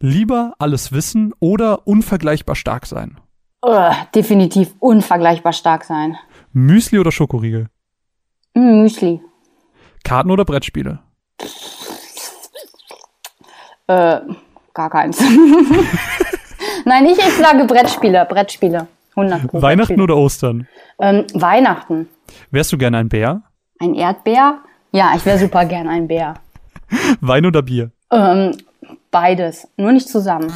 Lieber alles wissen oder unvergleichbar stark sein? Uh, definitiv unvergleichbar stark sein. Müsli oder Schokoriegel? Mm, Müsli. Karten oder Brettspiele? Äh, gar keins. Nein, ich, ich sage Brettspiele. Brettspiele. 100 Pro Weihnachten Brettspiele. oder Ostern? Ähm, Weihnachten. Wärst du gerne ein Bär? Ein Erdbär? Ja, ich wäre super gern ein Bär. Wein oder Bier? Ähm, beides, nur nicht zusammen.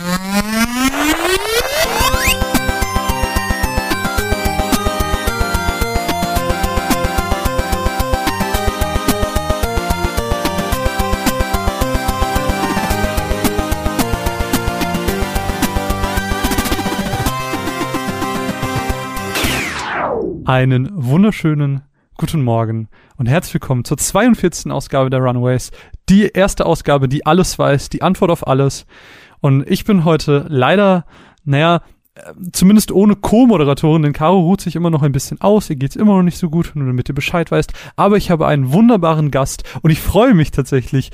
Einen wunderschönen guten Morgen und herzlich willkommen zur 42. Ausgabe der Runaways. Die erste Ausgabe, die alles weiß, die Antwort auf alles. Und ich bin heute leider, naja, äh, zumindest ohne Co-Moderatorin, denn Caro ruht sich immer noch ein bisschen aus, ihr geht's immer noch nicht so gut, nur damit ihr Bescheid weißt. Aber ich habe einen wunderbaren Gast und ich freue mich tatsächlich,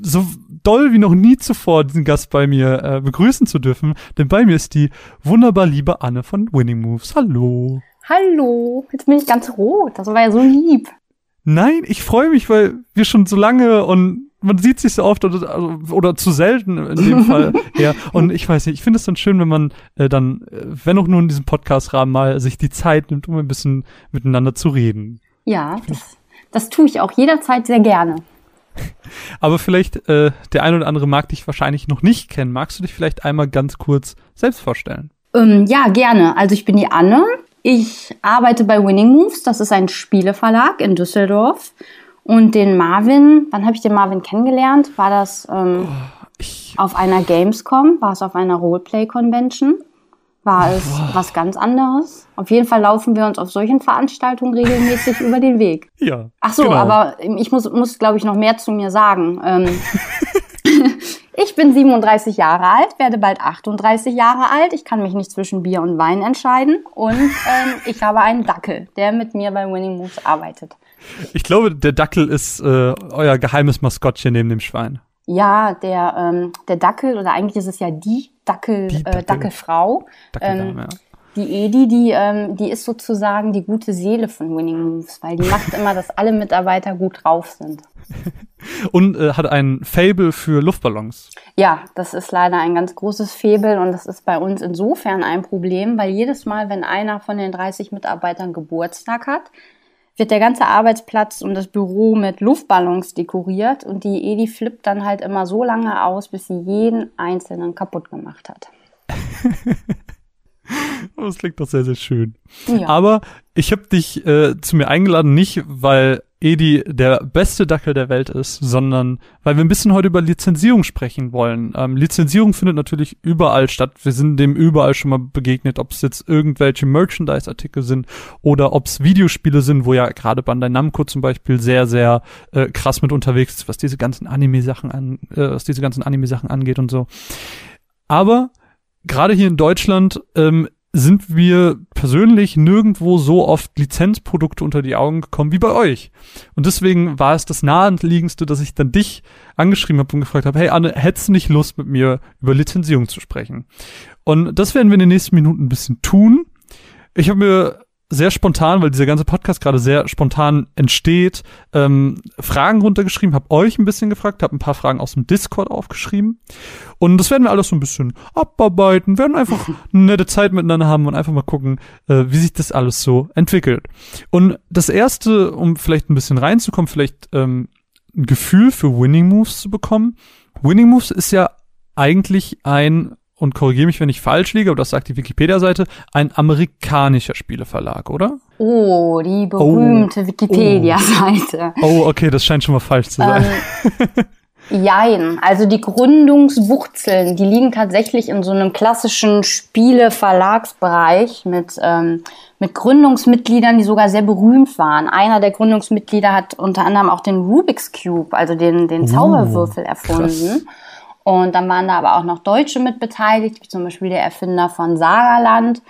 so doll wie noch nie zuvor diesen Gast bei mir äh, begrüßen zu dürfen, denn bei mir ist die wunderbar liebe Anne von Winning Moves. Hallo. Hallo, jetzt bin ich ganz rot. Das war ja so lieb. Nein, ich freue mich, weil wir schon so lange und man sieht sich so oft oder, oder zu selten in dem Fall. Ja, und ich weiß nicht, ich finde es dann schön, wenn man äh, dann, äh, wenn auch nur in diesem Podcast-Rahmen mal sich die Zeit nimmt, um ein bisschen miteinander zu reden. Ja, das, das tue ich auch jederzeit sehr gerne. Aber vielleicht, äh, der ein oder andere mag dich wahrscheinlich noch nicht kennen. Magst du dich vielleicht einmal ganz kurz selbst vorstellen? Ähm, ja, gerne. Also ich bin die Anne. Ich arbeite bei Winning Moves, das ist ein Spieleverlag in Düsseldorf. Und den Marvin, wann habe ich den Marvin kennengelernt? War das ähm, oh, auf einer Gamescom? War es auf einer Roleplay-Convention? War es oh. was ganz anderes? Auf jeden Fall laufen wir uns auf solchen Veranstaltungen regelmäßig über den Weg. Ja. Ach so, genau. aber ich muss, muss glaube ich, noch mehr zu mir sagen. Ähm, Ich bin 37 Jahre alt, werde bald 38 Jahre alt. Ich kann mich nicht zwischen Bier und Wein entscheiden. Und ähm, ich habe einen Dackel, der mit mir bei Winning Moves arbeitet. Ich glaube, der Dackel ist äh, euer geheimes Maskottchen neben dem Schwein. Ja, der, ähm, der Dackel, oder eigentlich ist es ja die Dackel, die Dackel. Äh, Dackelfrau. Dackeldame, ähm, ja. Die Edi, die, ähm, die ist sozusagen die gute Seele von Winning Moves, weil die macht immer, dass alle Mitarbeiter gut drauf sind. und äh, hat ein Fable für Luftballons. Ja, das ist leider ein ganz großes Fable und das ist bei uns insofern ein Problem, weil jedes Mal, wenn einer von den 30 Mitarbeitern Geburtstag hat, wird der ganze Arbeitsplatz und das Büro mit Luftballons dekoriert und die Edi flippt dann halt immer so lange aus, bis sie jeden einzelnen kaputt gemacht hat. Das klingt doch sehr, sehr schön. Ja. Aber ich habe dich äh, zu mir eingeladen, nicht weil Edi der beste Dackel der Welt ist, sondern weil wir ein bisschen heute über Lizenzierung sprechen wollen. Ähm, Lizenzierung findet natürlich überall statt. Wir sind dem überall schon mal begegnet, ob es jetzt irgendwelche Merchandise-Artikel sind oder ob es Videospiele sind, wo ja gerade Bandai Namco zum Beispiel sehr, sehr äh, krass mit unterwegs ist, was diese ganzen Anime-Sachen an, äh, was diese ganzen Anime-Sachen angeht und so. Aber gerade hier in Deutschland ähm, sind wir persönlich nirgendwo so oft Lizenzprodukte unter die Augen gekommen wie bei euch. Und deswegen war es das naheliegendste, dass ich dann dich angeschrieben habe und gefragt habe, hey Anne, hättest du nicht Lust mit mir über Lizenzierung zu sprechen? Und das werden wir in den nächsten Minuten ein bisschen tun. Ich habe mir sehr spontan, weil dieser ganze Podcast gerade sehr spontan entsteht, ähm, Fragen runtergeschrieben, habe euch ein bisschen gefragt, habe ein paar Fragen aus dem Discord aufgeschrieben und das werden wir alles so ein bisschen abarbeiten, werden einfach eine nette Zeit miteinander haben und einfach mal gucken, äh, wie sich das alles so entwickelt. Und das erste, um vielleicht ein bisschen reinzukommen, vielleicht ähm, ein Gefühl für Winning Moves zu bekommen. Winning Moves ist ja eigentlich ein und korrigiere mich, wenn ich falsch liege, aber das sagt die Wikipedia-Seite, ein amerikanischer Spieleverlag, oder? Oh, die berühmte oh. Wikipedia-Seite. Oh. oh. okay, das scheint schon mal falsch zu sein. Ähm, jein, also die Gründungswurzeln, die liegen tatsächlich in so einem klassischen Spiele-Verlagsbereich mit, ähm, mit Gründungsmitgliedern, die sogar sehr berühmt waren. Einer der Gründungsmitglieder hat unter anderem auch den Rubik's Cube, also den, den oh, Zauberwürfel, erfunden. Krass. Und dann waren da aber auch noch Deutsche mit beteiligt, wie zum Beispiel der Erfinder von Sagerland.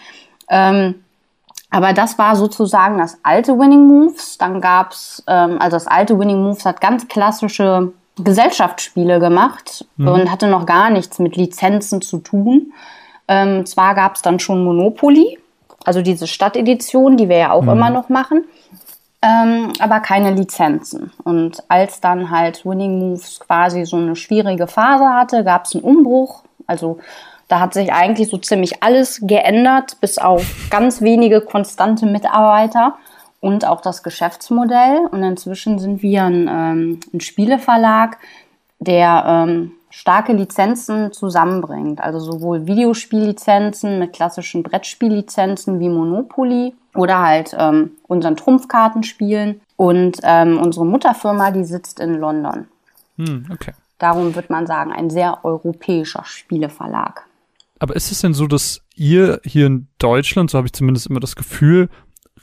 Ähm, aber das war sozusagen das alte Winning Moves. Dann gab's, ähm, also das alte Winning Moves hat ganz klassische Gesellschaftsspiele gemacht mhm. und hatte noch gar nichts mit Lizenzen zu tun. Ähm, zwar gab es dann schon Monopoly, also diese Stadtedition, die wir ja auch mhm. immer noch machen, ähm, aber keine Lizenzen. Und als dann halt Winning Moves quasi so eine schwierige Phase hatte, gab es einen Umbruch. Also da hat sich eigentlich so ziemlich alles geändert, bis auf ganz wenige konstante Mitarbeiter und auch das Geschäftsmodell. Und inzwischen sind wir ein, ähm, ein Spieleverlag, der ähm, starke Lizenzen zusammenbringt. Also sowohl Videospiellizenzen mit klassischen Brettspiellizenzen wie Monopoly oder halt ähm, unseren Trumpfkartenspielen. Und ähm, unsere Mutterfirma, die sitzt in London. Hm, okay. Darum wird man sagen, ein sehr europäischer Spieleverlag. Aber ist es denn so, dass ihr hier in Deutschland, so habe ich zumindest immer das Gefühl,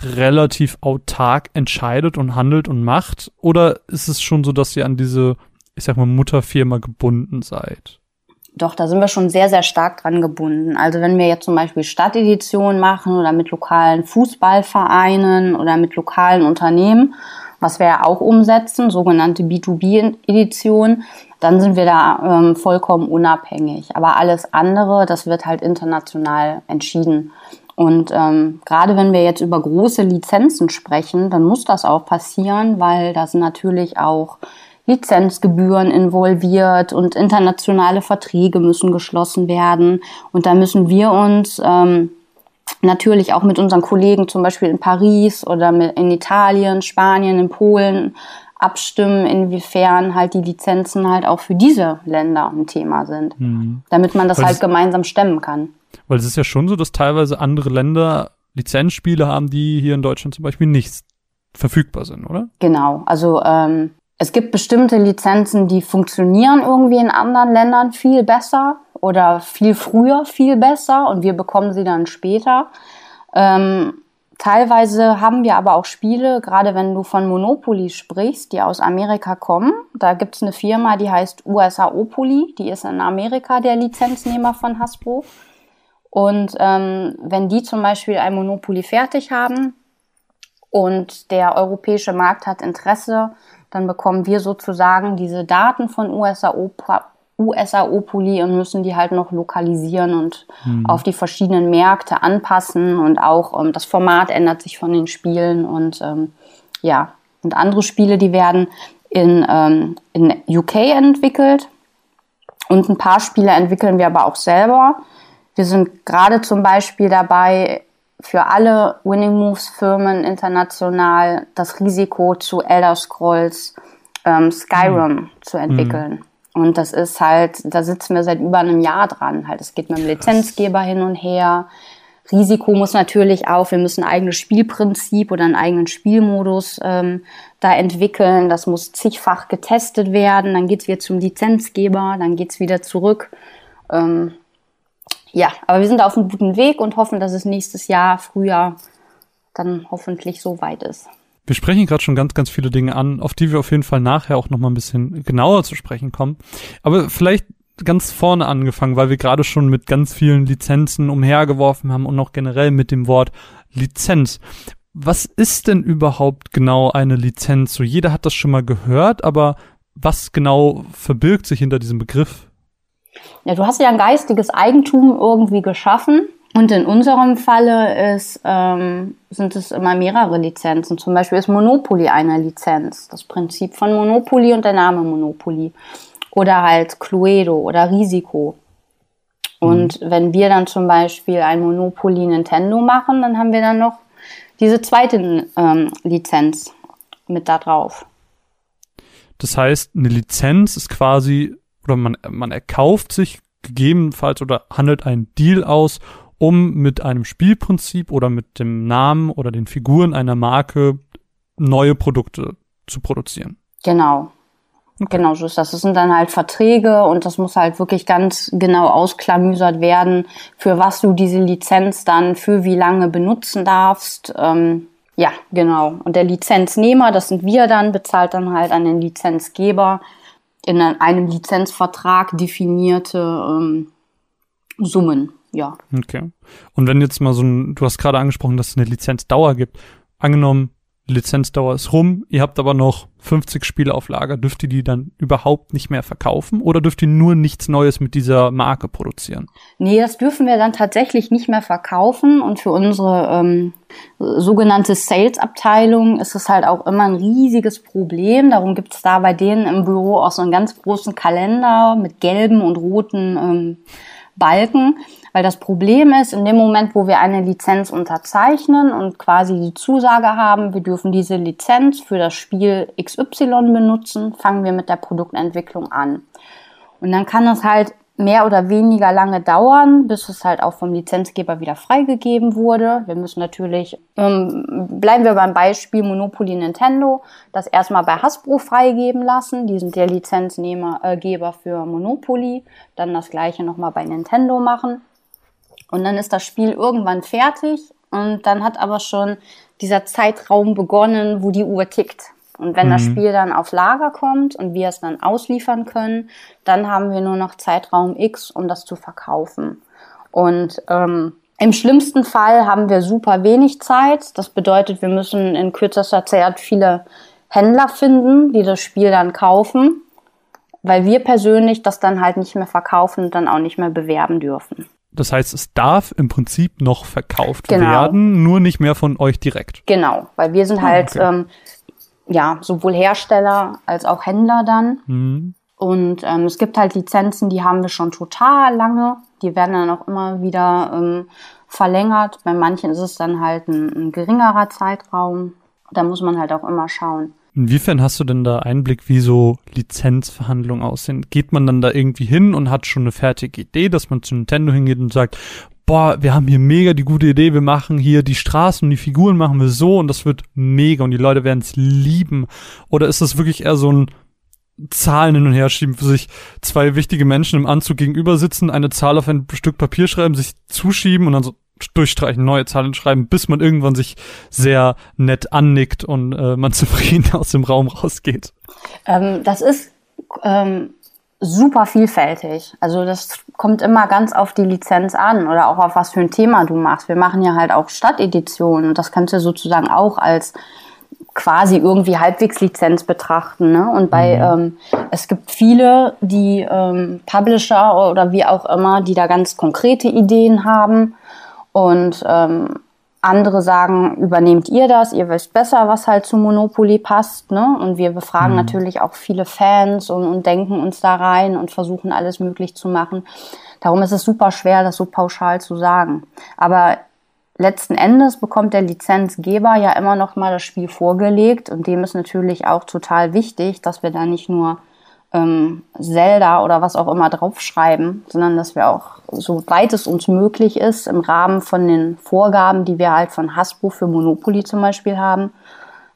relativ autark entscheidet und handelt und macht? Oder ist es schon so, dass ihr an diese, ich sag mal, Mutterfirma gebunden seid? Doch, da sind wir schon sehr, sehr stark dran gebunden. Also wenn wir jetzt zum Beispiel Stadteditionen machen oder mit lokalen Fußballvereinen oder mit lokalen Unternehmen, was wir ja auch umsetzen, sogenannte B2B-Editionen, dann sind wir da ähm, vollkommen unabhängig. Aber alles andere, das wird halt international entschieden. Und ähm, gerade wenn wir jetzt über große Lizenzen sprechen, dann muss das auch passieren, weil da sind natürlich auch Lizenzgebühren involviert und internationale Verträge müssen geschlossen werden. Und da müssen wir uns ähm, natürlich auch mit unseren Kollegen zum Beispiel in Paris oder in Italien, Spanien, in Polen abstimmen, inwiefern halt die Lizenzen halt auch für diese Länder ein Thema sind, mhm. damit man das Weil halt gemeinsam stemmen kann. Weil es ist ja schon so, dass teilweise andere Länder Lizenzspiele haben, die hier in Deutschland zum Beispiel nicht verfügbar sind, oder? Genau. Also ähm, es gibt bestimmte Lizenzen, die funktionieren irgendwie in anderen Ländern viel besser oder viel früher viel besser und wir bekommen sie dann später. Ähm, teilweise haben wir aber auch Spiele, gerade wenn du von Monopoly sprichst, die aus Amerika kommen. Da gibt es eine Firma, die heißt USAopoly, die ist in Amerika der Lizenznehmer von Hasbro. Und ähm, wenn die zum Beispiel ein Monopoly fertig haben und der europäische Markt hat Interesse, dann bekommen wir sozusagen diese Daten von USAO, USAO-Poly und müssen die halt noch lokalisieren und mhm. auf die verschiedenen Märkte anpassen und auch ähm, das Format ändert sich von den Spielen und ähm, ja, und andere Spiele, die werden in, ähm, in UK entwickelt und ein paar Spiele entwickeln wir aber auch selber. Wir sind gerade zum Beispiel dabei, für alle Winning Moves Firmen international das Risiko zu Elder Scrolls ähm, Skyrim mhm. zu entwickeln. Mhm. Und das ist halt, da sitzen wir seit über einem Jahr dran. Halt, es geht mit dem Lizenzgeber hin und her. Risiko muss natürlich auch, wir müssen ein eigenes Spielprinzip oder einen eigenen Spielmodus ähm, da entwickeln. Das muss zigfach getestet werden. Dann geht's wieder zum Lizenzgeber, dann geht's wieder zurück. Ähm, ja, aber wir sind auf einem guten Weg und hoffen, dass es nächstes Jahr, Frühjahr, dann hoffentlich so weit ist. Wir sprechen gerade schon ganz, ganz viele Dinge an, auf die wir auf jeden Fall nachher auch nochmal ein bisschen genauer zu sprechen kommen. Aber vielleicht ganz vorne angefangen, weil wir gerade schon mit ganz vielen Lizenzen umhergeworfen haben und auch generell mit dem Wort Lizenz. Was ist denn überhaupt genau eine Lizenz? So jeder hat das schon mal gehört, aber was genau verbirgt sich hinter diesem Begriff? Ja, du hast ja ein geistiges Eigentum irgendwie geschaffen. Und in unserem Falle ist, ähm, sind es immer mehrere Lizenzen. Zum Beispiel ist Monopoly eine Lizenz. Das Prinzip von Monopoly und der Name Monopoly. Oder halt Cluedo oder Risiko. Und mhm. wenn wir dann zum Beispiel ein Monopoly Nintendo machen, dann haben wir dann noch diese zweite ähm, Lizenz mit da drauf. Das heißt, eine Lizenz ist quasi oder man, man erkauft sich gegebenenfalls oder handelt einen Deal aus, um mit einem Spielprinzip oder mit dem Namen oder den Figuren einer Marke neue Produkte zu produzieren. Genau. Okay. Genau so ist das. Das sind dann halt Verträge und das muss halt wirklich ganz genau ausklamüsert werden, für was du diese Lizenz dann für wie lange benutzen darfst. Ähm, ja, genau. Und der Lizenznehmer, das sind wir dann, bezahlt dann halt an den Lizenzgeber in einem Lizenzvertrag definierte ähm, Summen, ja. Okay. Und wenn jetzt mal so ein, du hast gerade angesprochen, dass es eine Lizenzdauer gibt. Angenommen, Lizenzdauer ist rum, ihr habt aber noch 50 Spiele auf Lager, dürft ihr die dann überhaupt nicht mehr verkaufen oder dürft ihr nur nichts Neues mit dieser Marke produzieren? Nee, das dürfen wir dann tatsächlich nicht mehr verkaufen und für unsere ähm, sogenannte Sales-Abteilung ist es halt auch immer ein riesiges Problem. Darum gibt es da bei denen im Büro auch so einen ganz großen Kalender mit gelben und roten ähm, Balken, weil das Problem ist, in dem Moment, wo wir eine Lizenz unterzeichnen und quasi die Zusage haben, wir dürfen diese Lizenz für das Spiel XY benutzen, fangen wir mit der Produktentwicklung an. Und dann kann es halt mehr oder weniger lange dauern, bis es halt auch vom Lizenzgeber wieder freigegeben wurde. Wir müssen natürlich, ähm, bleiben wir beim Beispiel Monopoly Nintendo, das erstmal bei Hasbro freigeben lassen. Die sind der Lizenznehmer, äh, für Monopoly. Dann das gleiche nochmal bei Nintendo machen. Und dann ist das Spiel irgendwann fertig und dann hat aber schon dieser Zeitraum begonnen, wo die Uhr tickt. Und wenn mhm. das Spiel dann auf Lager kommt und wir es dann ausliefern können, dann haben wir nur noch Zeitraum X, um das zu verkaufen. Und ähm, im schlimmsten Fall haben wir super wenig Zeit. Das bedeutet, wir müssen in kürzester Zeit viele Händler finden, die das Spiel dann kaufen, weil wir persönlich das dann halt nicht mehr verkaufen und dann auch nicht mehr bewerben dürfen. Das heißt, es darf im Prinzip noch verkauft genau. werden, nur nicht mehr von euch direkt. Genau, weil wir sind ah, halt okay. ähm, ja, sowohl Hersteller als auch Händler dann. Mhm. Und ähm, es gibt halt Lizenzen, die haben wir schon total lange. Die werden dann auch immer wieder ähm, verlängert. Bei manchen ist es dann halt ein, ein geringerer Zeitraum. Da muss man halt auch immer schauen. Inwiefern hast du denn da Einblick, wie so Lizenzverhandlungen aussehen? Geht man dann da irgendwie hin und hat schon eine fertige Idee, dass man zu Nintendo hingeht und sagt, boah, wir haben hier mega die gute Idee, wir machen hier die Straßen und die Figuren machen wir so und das wird mega und die Leute werden es lieben? Oder ist das wirklich eher so ein Zahlen hin und her schieben, für sich zwei wichtige Menschen im Anzug gegenüber sitzen, eine Zahl auf ein Stück Papier schreiben, sich zuschieben und dann so durchstreichen, neue Zahlen schreiben, bis man irgendwann sich sehr nett annickt und äh, man zufrieden aus dem Raum rausgeht. Ähm, das ist ähm, super vielfältig. Also das kommt immer ganz auf die Lizenz an oder auch auf was für ein Thema du machst. Wir machen ja halt auch Stadteditionen und das kannst du sozusagen auch als quasi irgendwie halbwegs Lizenz betrachten. Ne? Und bei mhm. ähm, es gibt viele, die ähm, Publisher oder wie auch immer, die da ganz konkrete Ideen haben und ähm, andere sagen, übernehmt ihr das, ihr wisst besser, was halt zu Monopoly passt. Ne? Und wir befragen mhm. natürlich auch viele Fans und, und denken uns da rein und versuchen alles möglich zu machen. Darum ist es super schwer, das so pauschal zu sagen. Aber letzten Endes bekommt der Lizenzgeber ja immer noch mal das Spiel vorgelegt und dem ist natürlich auch total wichtig, dass wir da nicht nur ähm, Zelda oder was auch immer draufschreiben, sondern dass wir auch, soweit es uns möglich ist, im Rahmen von den Vorgaben, die wir halt von Hasbro für Monopoly zum Beispiel haben,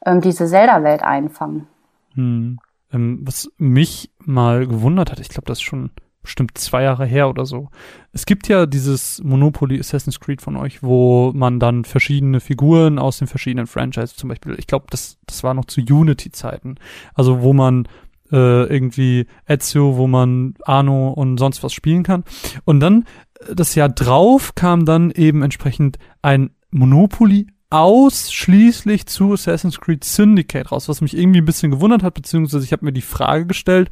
ähm, diese Zelda-Welt einfangen. Hm. Ähm, was mich mal gewundert hat, ich glaube, das ist schon bestimmt zwei Jahre her oder so. Es gibt ja dieses Monopoly Assassin's Creed von euch, wo man dann verschiedene Figuren aus den verschiedenen Franchises zum Beispiel, ich glaube, das, das war noch zu Unity-Zeiten, also wo man äh, irgendwie Ezio, wo man Arno und sonst was spielen kann. Und dann äh, das Jahr drauf kam dann eben entsprechend ein Monopoly ausschließlich zu Assassin's Creed Syndicate raus, was mich irgendwie ein bisschen gewundert hat, beziehungsweise ich habe mir die Frage gestellt,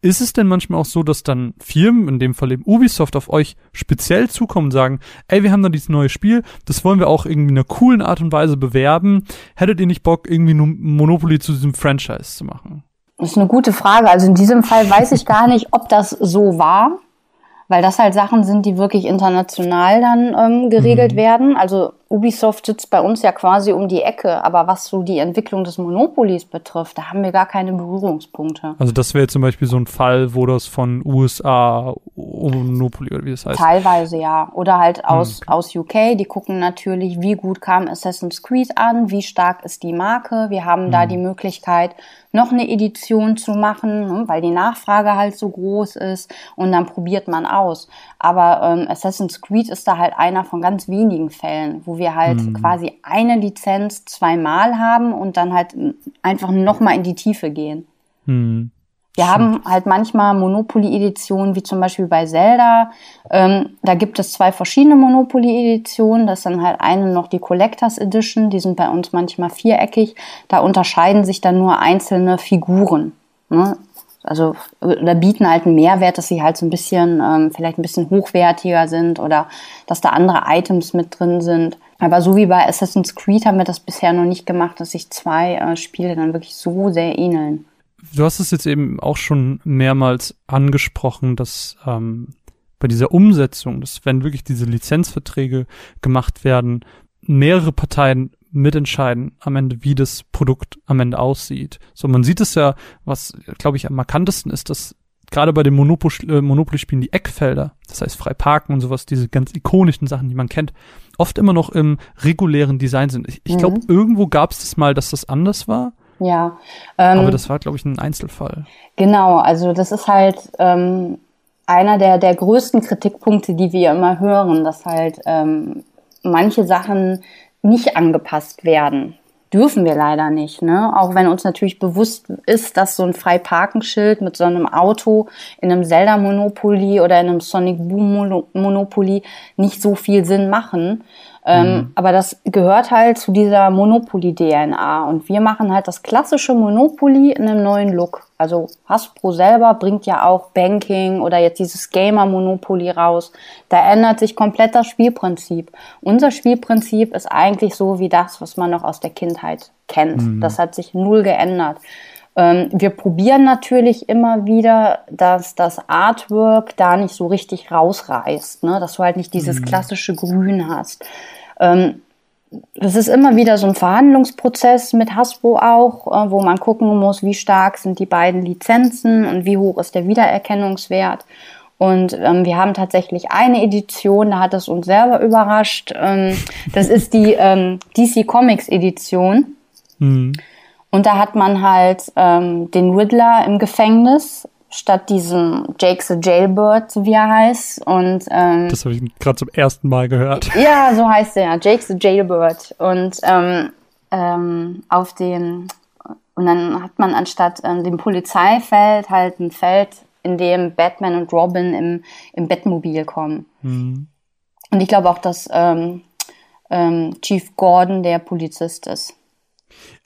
ist es denn manchmal auch so, dass dann Firmen, in dem Fall eben Ubisoft, auf euch speziell zukommen und sagen, ey, wir haben da dieses neue Spiel, das wollen wir auch irgendwie in einer coolen Art und Weise bewerben, hättet ihr nicht Bock, irgendwie nur Monopoly zu diesem Franchise zu machen? Das ist eine gute Frage. Also in diesem Fall weiß ich gar nicht, ob das so war, weil das halt Sachen sind, die wirklich international dann ähm, geregelt mhm. werden. Also Ubisoft sitzt bei uns ja quasi um die Ecke, aber was so die Entwicklung des Monopolies betrifft, da haben wir gar keine Berührungspunkte. Also das wäre zum Beispiel so ein Fall, wo das von USA Monopoly oder wie das heißt. Teilweise ja. Oder halt aus, mhm. aus UK, die gucken natürlich, wie gut kam Assassin's Creed an, wie stark ist die Marke. Wir haben mhm. da die Möglichkeit, noch eine Edition zu machen, ne, weil die Nachfrage halt so groß ist und dann probiert man aus. Aber ähm, Assassin's Creed ist da halt einer von ganz wenigen Fällen, wo wir halt mhm. quasi eine Lizenz zweimal haben und dann halt einfach nochmal in die Tiefe gehen. Mhm. Wir haben halt manchmal Monopoly-Editionen, wie zum Beispiel bei Zelda. Ähm, da gibt es zwei verschiedene Monopoly-Editionen. Das ist dann halt eine noch die Collectors Edition. Die sind bei uns manchmal viereckig. Da unterscheiden sich dann nur einzelne Figuren. Ne? Also da bieten halt einen Mehrwert, dass sie halt so ein bisschen, ähm, vielleicht ein bisschen hochwertiger sind oder dass da andere Items mit drin sind. Aber so wie bei Assassin's Creed haben wir das bisher noch nicht gemacht, dass sich zwei äh, Spiele dann wirklich so sehr ähneln. Du hast es jetzt eben auch schon mehrmals angesprochen, dass ähm, bei dieser Umsetzung, dass wenn wirklich diese Lizenzverträge gemacht werden, mehrere Parteien mitentscheiden am Ende, wie das Produkt am Ende aussieht. So, man sieht es ja, was, glaube ich, am markantesten ist, dass gerade bei den äh, Monopoly-Spielen die Eckfelder, das heißt frei parken und sowas, diese ganz ikonischen Sachen, die man kennt, oft immer noch im regulären Design sind. Ich, ich glaube, mhm. irgendwo gab es das mal, dass das anders war. Ja. Ähm, Aber das war, glaube ich, ein Einzelfall. Genau, also das ist halt ähm, einer der, der größten Kritikpunkte, die wir immer hören, dass halt ähm, manche Sachen nicht angepasst werden. Dürfen wir leider nicht, ne? Auch wenn uns natürlich bewusst ist, dass so ein Freiparkenschild mit so einem Auto in einem Zelda Monopoly oder in einem Sonic Boom Monopoly nicht so viel Sinn machen. Ähm, mhm. Aber das gehört halt zu dieser Monopoly-DNA. Und wir machen halt das klassische Monopoly in einem neuen Look. Also Hasbro selber bringt ja auch Banking oder jetzt dieses Gamer-Monopoly raus. Da ändert sich komplett das Spielprinzip. Unser Spielprinzip ist eigentlich so wie das, was man noch aus der Kindheit kennt. Mhm. Das hat sich null geändert. Ähm, wir probieren natürlich immer wieder, dass das Artwork da nicht so richtig rausreißt, ne? dass du halt nicht dieses mhm. klassische Grün hast. Ähm, das ist immer wieder so ein Verhandlungsprozess mit Hasbro auch, äh, wo man gucken muss, wie stark sind die beiden Lizenzen und wie hoch ist der Wiedererkennungswert. Und ähm, wir haben tatsächlich eine Edition, da hat es uns selber überrascht. Ähm, das ist die ähm, DC Comics Edition. Mhm. Und da hat man halt ähm, den Riddler im Gefängnis statt diesem Jake the Jailbird, wie er heißt. Und ähm, das habe ich gerade zum ersten Mal gehört. Ja, so heißt er, Jake the Jailbird. Und ähm, ähm, auf dem und dann hat man anstatt ähm, dem Polizeifeld halt ein Feld, in dem Batman und Robin im, im Bettmobil kommen. Mhm. Und ich glaube auch, dass ähm, ähm, Chief Gordon der Polizist ist.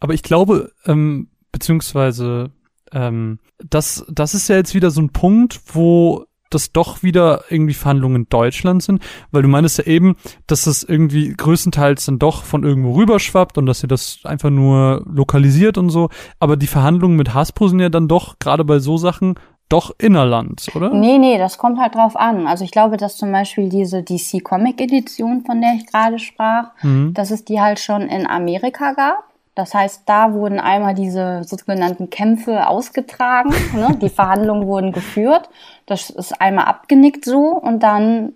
Aber ich glaube, ähm, beziehungsweise, ähm, das, das ist ja jetzt wieder so ein Punkt, wo das doch wieder irgendwie Verhandlungen in Deutschland sind, weil du meinst ja eben, dass das irgendwie größtenteils dann doch von irgendwo rüberschwappt und dass ihr das einfach nur lokalisiert und so. Aber die Verhandlungen mit Hasbro sind ja dann doch, gerade bei so Sachen, doch innerland, oder? Nee, nee, das kommt halt drauf an. Also ich glaube, dass zum Beispiel diese DC Comic Edition, von der ich gerade sprach, mhm. dass es die halt schon in Amerika gab. Das heißt, da wurden einmal diese sogenannten Kämpfe ausgetragen, ne? die Verhandlungen wurden geführt. Das ist einmal abgenickt so und dann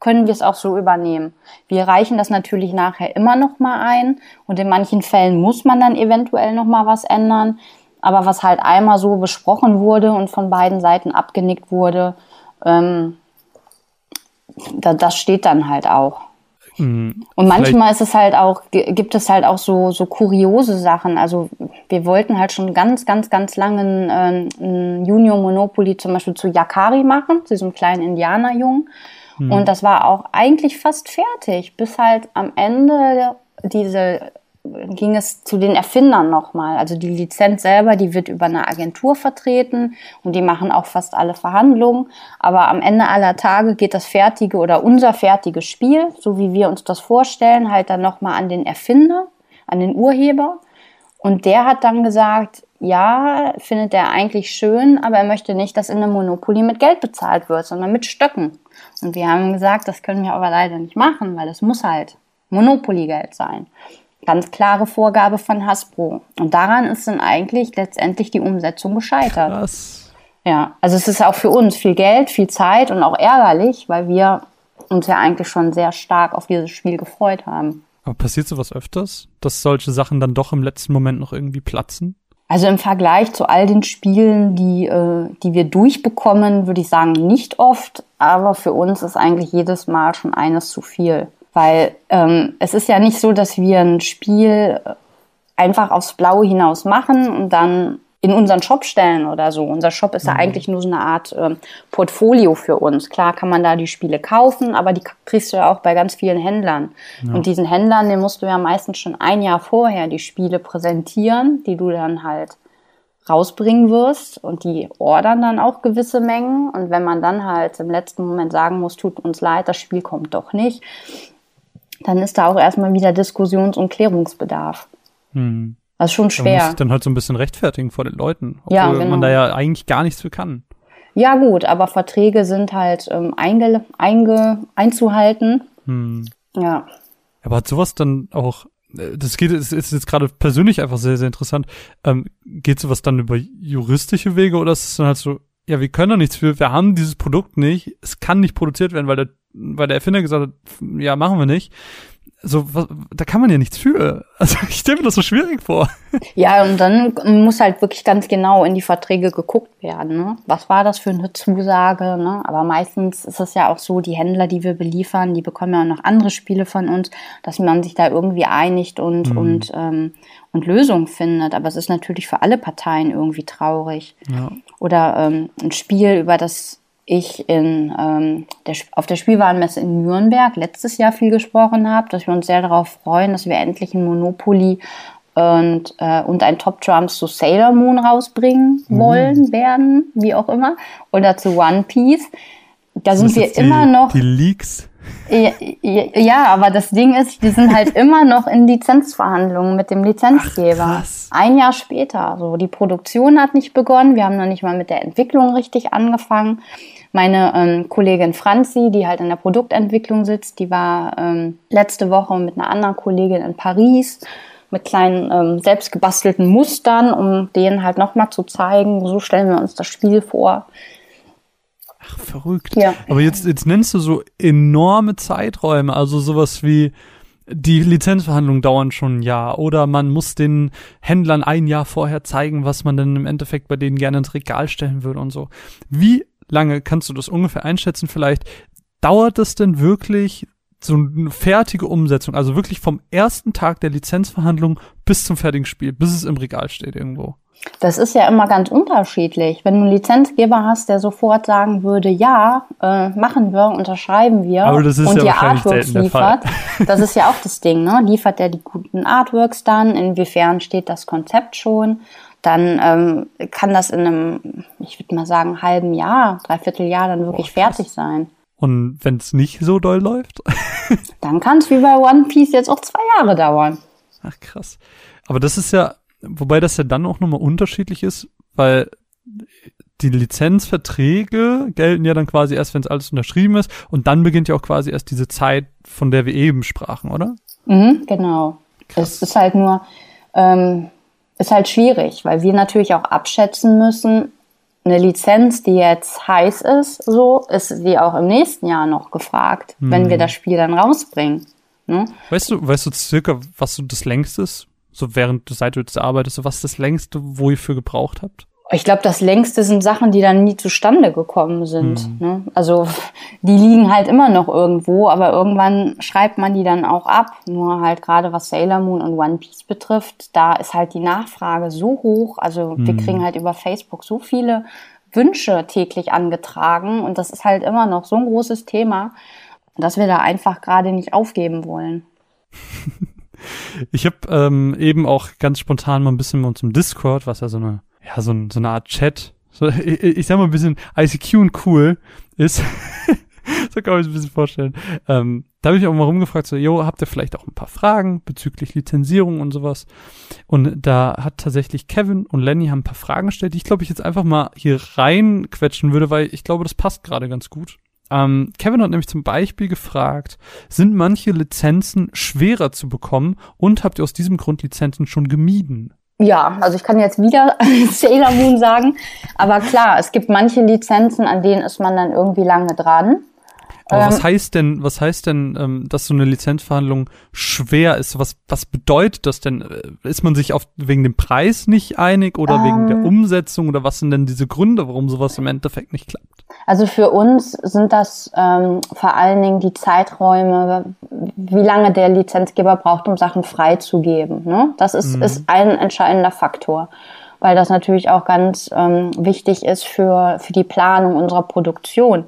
können wir es auch so übernehmen. Wir reichen das natürlich nachher immer noch mal ein und in manchen Fällen muss man dann eventuell noch mal was ändern. Aber was halt einmal so besprochen wurde und von beiden Seiten abgenickt wurde, ähm, da, das steht dann halt auch. Mhm. Und manchmal ist es halt auch, gibt es halt auch so, so kuriose Sachen. Also wir wollten halt schon ganz, ganz, ganz lange ein, ein Junior Monopoly zum Beispiel zu Yakari machen, zu diesem kleinen Indianerjungen. Mhm. Und das war auch eigentlich fast fertig, bis halt am Ende diese ging es zu den Erfindern nochmal. Also die Lizenz selber, die wird über eine Agentur vertreten und die machen auch fast alle Verhandlungen. Aber am Ende aller Tage geht das fertige oder unser fertiges Spiel, so wie wir uns das vorstellen, halt dann nochmal an den Erfinder, an den Urheber. Und der hat dann gesagt, ja, findet er eigentlich schön, aber er möchte nicht, dass in einem Monopoly mit Geld bezahlt wird, sondern mit Stöcken. Und wir haben gesagt, das können wir aber leider nicht machen, weil das muss halt Monopoly-Geld sein. Ganz klare Vorgabe von Hasbro. Und daran ist dann eigentlich letztendlich die Umsetzung gescheitert. Krass. Ja, also es ist auch für uns viel Geld, viel Zeit und auch ärgerlich, weil wir uns ja eigentlich schon sehr stark auf dieses Spiel gefreut haben. Aber passiert sowas öfters, dass solche Sachen dann doch im letzten Moment noch irgendwie platzen? Also im Vergleich zu all den Spielen, die, äh, die wir durchbekommen, würde ich sagen, nicht oft. Aber für uns ist eigentlich jedes Mal schon eines zu viel. Weil ähm, es ist ja nicht so, dass wir ein Spiel einfach aufs Blaue hinaus machen und dann in unseren Shop stellen oder so. Unser Shop ist ja mhm. eigentlich nur so eine Art ähm, Portfolio für uns. Klar kann man da die Spiele kaufen, aber die kriegst du ja auch bei ganz vielen Händlern. Ja. Und diesen Händlern, den musst du ja meistens schon ein Jahr vorher die Spiele präsentieren, die du dann halt rausbringen wirst und die ordern dann auch gewisse Mengen. Und wenn man dann halt im letzten Moment sagen muss, tut uns leid, das Spiel kommt doch nicht, dann ist da auch erstmal wieder Diskussions- und Klärungsbedarf. Hm. Das ist schon schwer. Man muss sich dann halt so ein bisschen rechtfertigen vor den Leuten, obwohl ja, genau. man da ja eigentlich gar nichts für kann. Ja gut, aber Verträge sind halt ähm, einge, einge, einzuhalten. Hm. Ja. Aber hat sowas dann auch, äh, das geht, ist, ist jetzt gerade persönlich einfach sehr, sehr interessant, ähm, geht sowas dann über juristische Wege oder ist es dann halt so, ja, wir können da nichts für, wir haben dieses Produkt nicht, es kann nicht produziert werden, weil der, weil der Erfinder gesagt hat, ja, machen wir nicht so, was, da kann man ja nichts für. Also ich stelle mir das so schwierig vor. Ja, und dann muss halt wirklich ganz genau in die Verträge geguckt werden. Ne? Was war das für eine Zusage? Ne? Aber meistens ist es ja auch so, die Händler, die wir beliefern, die bekommen ja auch noch andere Spiele von uns, dass man sich da irgendwie einigt und, mhm. und, ähm, und Lösungen findet. Aber es ist natürlich für alle Parteien irgendwie traurig. Ja. Oder ähm, ein Spiel, über das ich in, ähm, der, auf der Spielwarenmesse in Nürnberg letztes Jahr viel gesprochen habe, dass wir uns sehr darauf freuen, dass wir endlich ein Monopoly und, äh, und ein Top Drums zu Sailor Moon rausbringen mhm. wollen, mhm. werden, wie auch immer, oder zu One Piece. Da sind wir immer die, noch. Die Leaks. Ja, ja, aber das Ding ist, die sind halt immer noch in Lizenzverhandlungen mit dem Lizenzgeber. Ach, Ein Jahr später. So, die Produktion hat nicht begonnen. Wir haben noch nicht mal mit der Entwicklung richtig angefangen. Meine ähm, Kollegin Franzi, die halt in der Produktentwicklung sitzt, die war ähm, letzte Woche mit einer anderen Kollegin in Paris mit kleinen ähm, selbstgebastelten Mustern, um denen halt nochmal zu zeigen, so stellen wir uns das Spiel vor. Ach, verrückt. Ja. Aber jetzt, jetzt nennst du so enorme Zeiträume, also sowas wie die Lizenzverhandlungen dauern schon ein Jahr oder man muss den Händlern ein Jahr vorher zeigen, was man denn im Endeffekt bei denen gerne ins Regal stellen würde und so. Wie lange kannst du das ungefähr einschätzen vielleicht? Dauert das denn wirklich so eine fertige Umsetzung, also wirklich vom ersten Tag der Lizenzverhandlung bis zum fertigen Spiel, bis es im Regal steht irgendwo? Das ist ja immer ganz unterschiedlich. Wenn du einen Lizenzgeber hast, der sofort sagen würde, ja, äh, machen wir, unterschreiben wir Aber das ist und ja dir Artworks liefert, das ist ja auch das Ding, ne? Liefert er die guten Artworks dann? Inwiefern steht das Konzept schon? Dann ähm, kann das in einem, ich würde mal sagen, halben Jahr, dreiviertel Jahr dann wirklich Boah, fertig sein. Und wenn es nicht so doll läuft? dann kann es wie bei One Piece jetzt auch zwei Jahre dauern. Ach krass. Aber das ist ja, wobei das ja dann auch nochmal unterschiedlich ist, weil die Lizenzverträge gelten ja dann quasi erst, wenn es alles unterschrieben ist und dann beginnt ja auch quasi erst diese Zeit, von der wir eben sprachen, oder? Mhm, genau. Krass. Es ist halt nur, ähm, ist halt schwierig, weil wir natürlich auch abschätzen müssen, eine Lizenz, die jetzt heiß ist, so ist die auch im nächsten Jahr noch gefragt, hm. wenn wir hm. das Spiel dann rausbringen. Ne? Weißt du, weißt du circa, was so das längste ist? So während du seit du jetzt arbeitest, was das längste, wo ihr für gebraucht habt? Ich glaube, das längste sind Sachen, die dann nie zustande gekommen sind. Mhm. Ne? Also die liegen halt immer noch irgendwo, aber irgendwann schreibt man die dann auch ab. Nur halt gerade was Sailor Moon und One Piece betrifft, da ist halt die Nachfrage so hoch. Also mhm. wir kriegen halt über Facebook so viele Wünsche täglich angetragen und das ist halt immer noch so ein großes Thema, dass wir da einfach gerade nicht aufgeben wollen. ich habe ähm, eben auch ganz spontan mal ein bisschen mit uns im Discord, was ja so eine ja, so, so eine Art Chat. So, ich, ich sag mal ein bisschen ICQ und cool ist. so kann man sich ein bisschen vorstellen. Ähm, da habe ich auch mal rumgefragt, so, jo, habt ihr vielleicht auch ein paar Fragen bezüglich Lizenzierung und sowas? Und da hat tatsächlich Kevin und Lenny haben ein paar Fragen gestellt, die ich glaube ich jetzt einfach mal hier reinquetschen würde, weil ich glaube, das passt gerade ganz gut. Ähm, Kevin hat nämlich zum Beispiel gefragt, sind manche Lizenzen schwerer zu bekommen und habt ihr aus diesem Grund Lizenzen schon gemieden? Ja, also ich kann jetzt wieder Sailor Moon sagen, aber klar, es gibt manche Lizenzen, an denen ist man dann irgendwie lange dran. Aber ähm, was heißt denn, was heißt denn, ähm, dass so eine Lizenzverhandlung schwer ist? Was, was bedeutet das denn? Äh, ist man sich auf, wegen dem Preis nicht einig oder ähm, wegen der ähm. Umsetzung oder was sind denn diese Gründe, warum sowas im Endeffekt nicht klappt? Also für uns sind das ähm, vor allen Dingen die Zeiträume, wie lange der Lizenzgeber braucht, um Sachen freizugeben. Ne? Das ist, mhm. ist ein entscheidender Faktor. weil das natürlich auch ganz ähm, wichtig ist für, für die Planung unserer Produktion.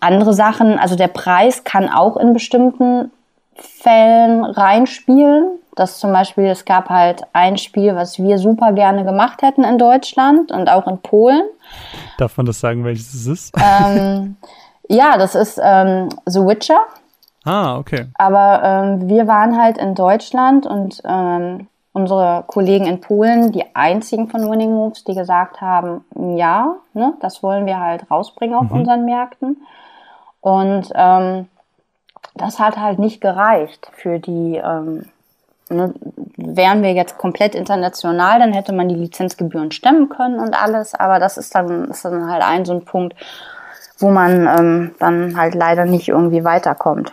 Andere Sachen, also der Preis kann auch in bestimmten Fällen reinspielen. Das zum Beispiel, es gab halt ein Spiel, was wir super gerne gemacht hätten in Deutschland und auch in Polen. Darf man das sagen, welches es ist? Ähm, ja, das ist ähm, The Witcher. Ah, okay. Aber ähm, wir waren halt in Deutschland und ähm, unsere Kollegen in Polen die einzigen von Winning Moves, die gesagt haben, ja, ne, das wollen wir halt rausbringen auf mhm. unseren Märkten. Und ähm, das hat halt nicht gereicht für die. Ähm, ne, wären wir jetzt komplett international, dann hätte man die Lizenzgebühren stemmen können und alles. Aber das ist dann, ist dann halt ein so ein Punkt, wo man ähm, dann halt leider nicht irgendwie weiterkommt.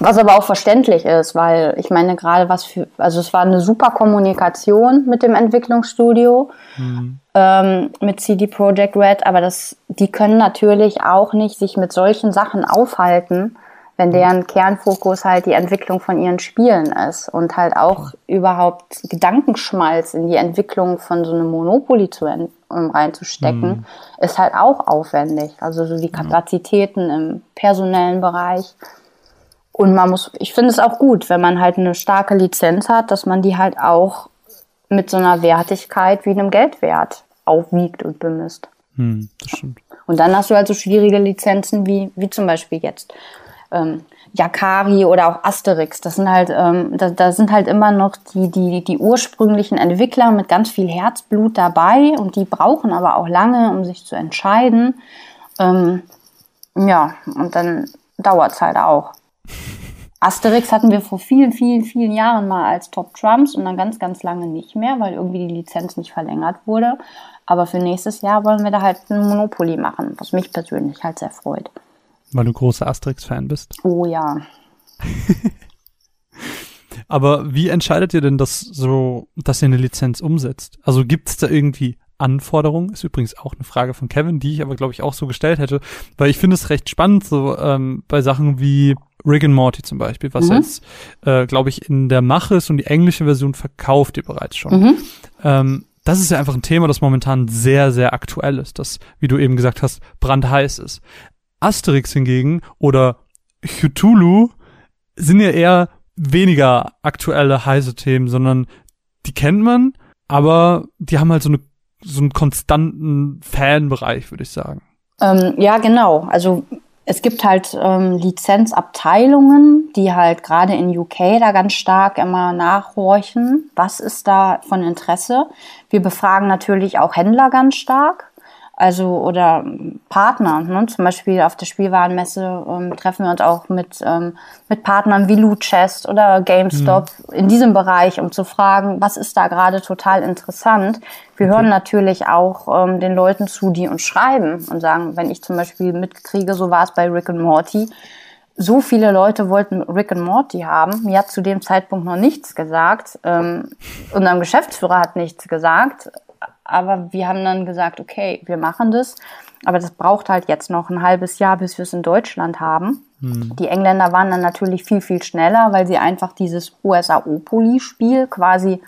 Was aber auch verständlich ist, weil ich meine gerade was für, also es war eine super Kommunikation mit dem Entwicklungsstudio, mhm. ähm, mit CD Projekt Red, aber das, die können natürlich auch nicht sich mit solchen Sachen aufhalten, wenn mhm. deren Kernfokus halt die Entwicklung von ihren Spielen ist und halt auch überhaupt Gedankenschmalz in die Entwicklung von so einem Monopoly zu um reinzustecken, mhm. ist halt auch aufwendig. Also so die Kapazitäten im personellen Bereich. Und man muss, ich finde es auch gut, wenn man halt eine starke Lizenz hat, dass man die halt auch mit so einer Wertigkeit wie einem Geldwert aufwiegt und bemisst. Hm, das stimmt. Und dann hast du halt so schwierige Lizenzen wie, wie zum Beispiel jetzt ähm, Yakari oder auch Asterix. Das sind halt, ähm, da, da sind halt immer noch die, die, die ursprünglichen Entwickler mit ganz viel Herzblut dabei und die brauchen aber auch lange, um sich zu entscheiden. Ähm, ja, und dann dauert es halt auch. Asterix hatten wir vor vielen, vielen, vielen Jahren mal als Top Trumps und dann ganz, ganz lange nicht mehr, weil irgendwie die Lizenz nicht verlängert wurde. Aber für nächstes Jahr wollen wir da halt ein Monopoly machen, was mich persönlich halt sehr freut. Weil du großer Asterix-Fan bist. Oh ja. Aber wie entscheidet ihr denn das so, dass ihr eine Lizenz umsetzt? Also gibt es da irgendwie Anforderungen? Ist übrigens auch eine Frage von Kevin, die ich aber, glaube ich, auch so gestellt hätte. Weil ich finde es recht spannend, so ähm, bei Sachen wie Rick and Morty zum Beispiel, was mhm. jetzt, äh, glaube ich, in der Mache ist und die englische Version verkauft ihr bereits schon. Mhm. Ähm, das ist ja einfach ein Thema, das momentan sehr, sehr aktuell ist, das, wie du eben gesagt hast, brandheiß ist. Asterix hingegen oder Cthulhu sind ja eher weniger aktuelle heiße Themen, sondern die kennt man, aber die haben halt so, eine, so einen konstanten Fanbereich, würde ich sagen. Ähm, ja, genau. Also es gibt halt ähm, Lizenzabteilungen, die halt gerade in UK da ganz stark immer nachhorchen, was ist da von Interesse. Wir befragen natürlich auch Händler ganz stark also oder Partner. Ne? Zum Beispiel auf der Spielwarenmesse ähm, treffen wir uns auch mit, ähm, mit Partnern wie Loot Chest oder GameStop mhm. in diesem Bereich, um zu fragen, was ist da gerade total interessant. Wir okay. hören natürlich auch ähm, den Leuten zu, die uns schreiben und sagen, wenn ich zum Beispiel mitkriege, so war es bei Rick and Morty, so viele Leute wollten Rick and Morty haben. Mir hat zu dem Zeitpunkt noch nichts gesagt. Ähm, unserem Geschäftsführer hat nichts gesagt. Aber wir haben dann gesagt, okay, wir machen das. Aber das braucht halt jetzt noch ein halbes Jahr, bis wir es in Deutschland haben. Hm. Die Engländer waren dann natürlich viel, viel schneller, weil sie einfach dieses USAO-Poli-Spiel quasi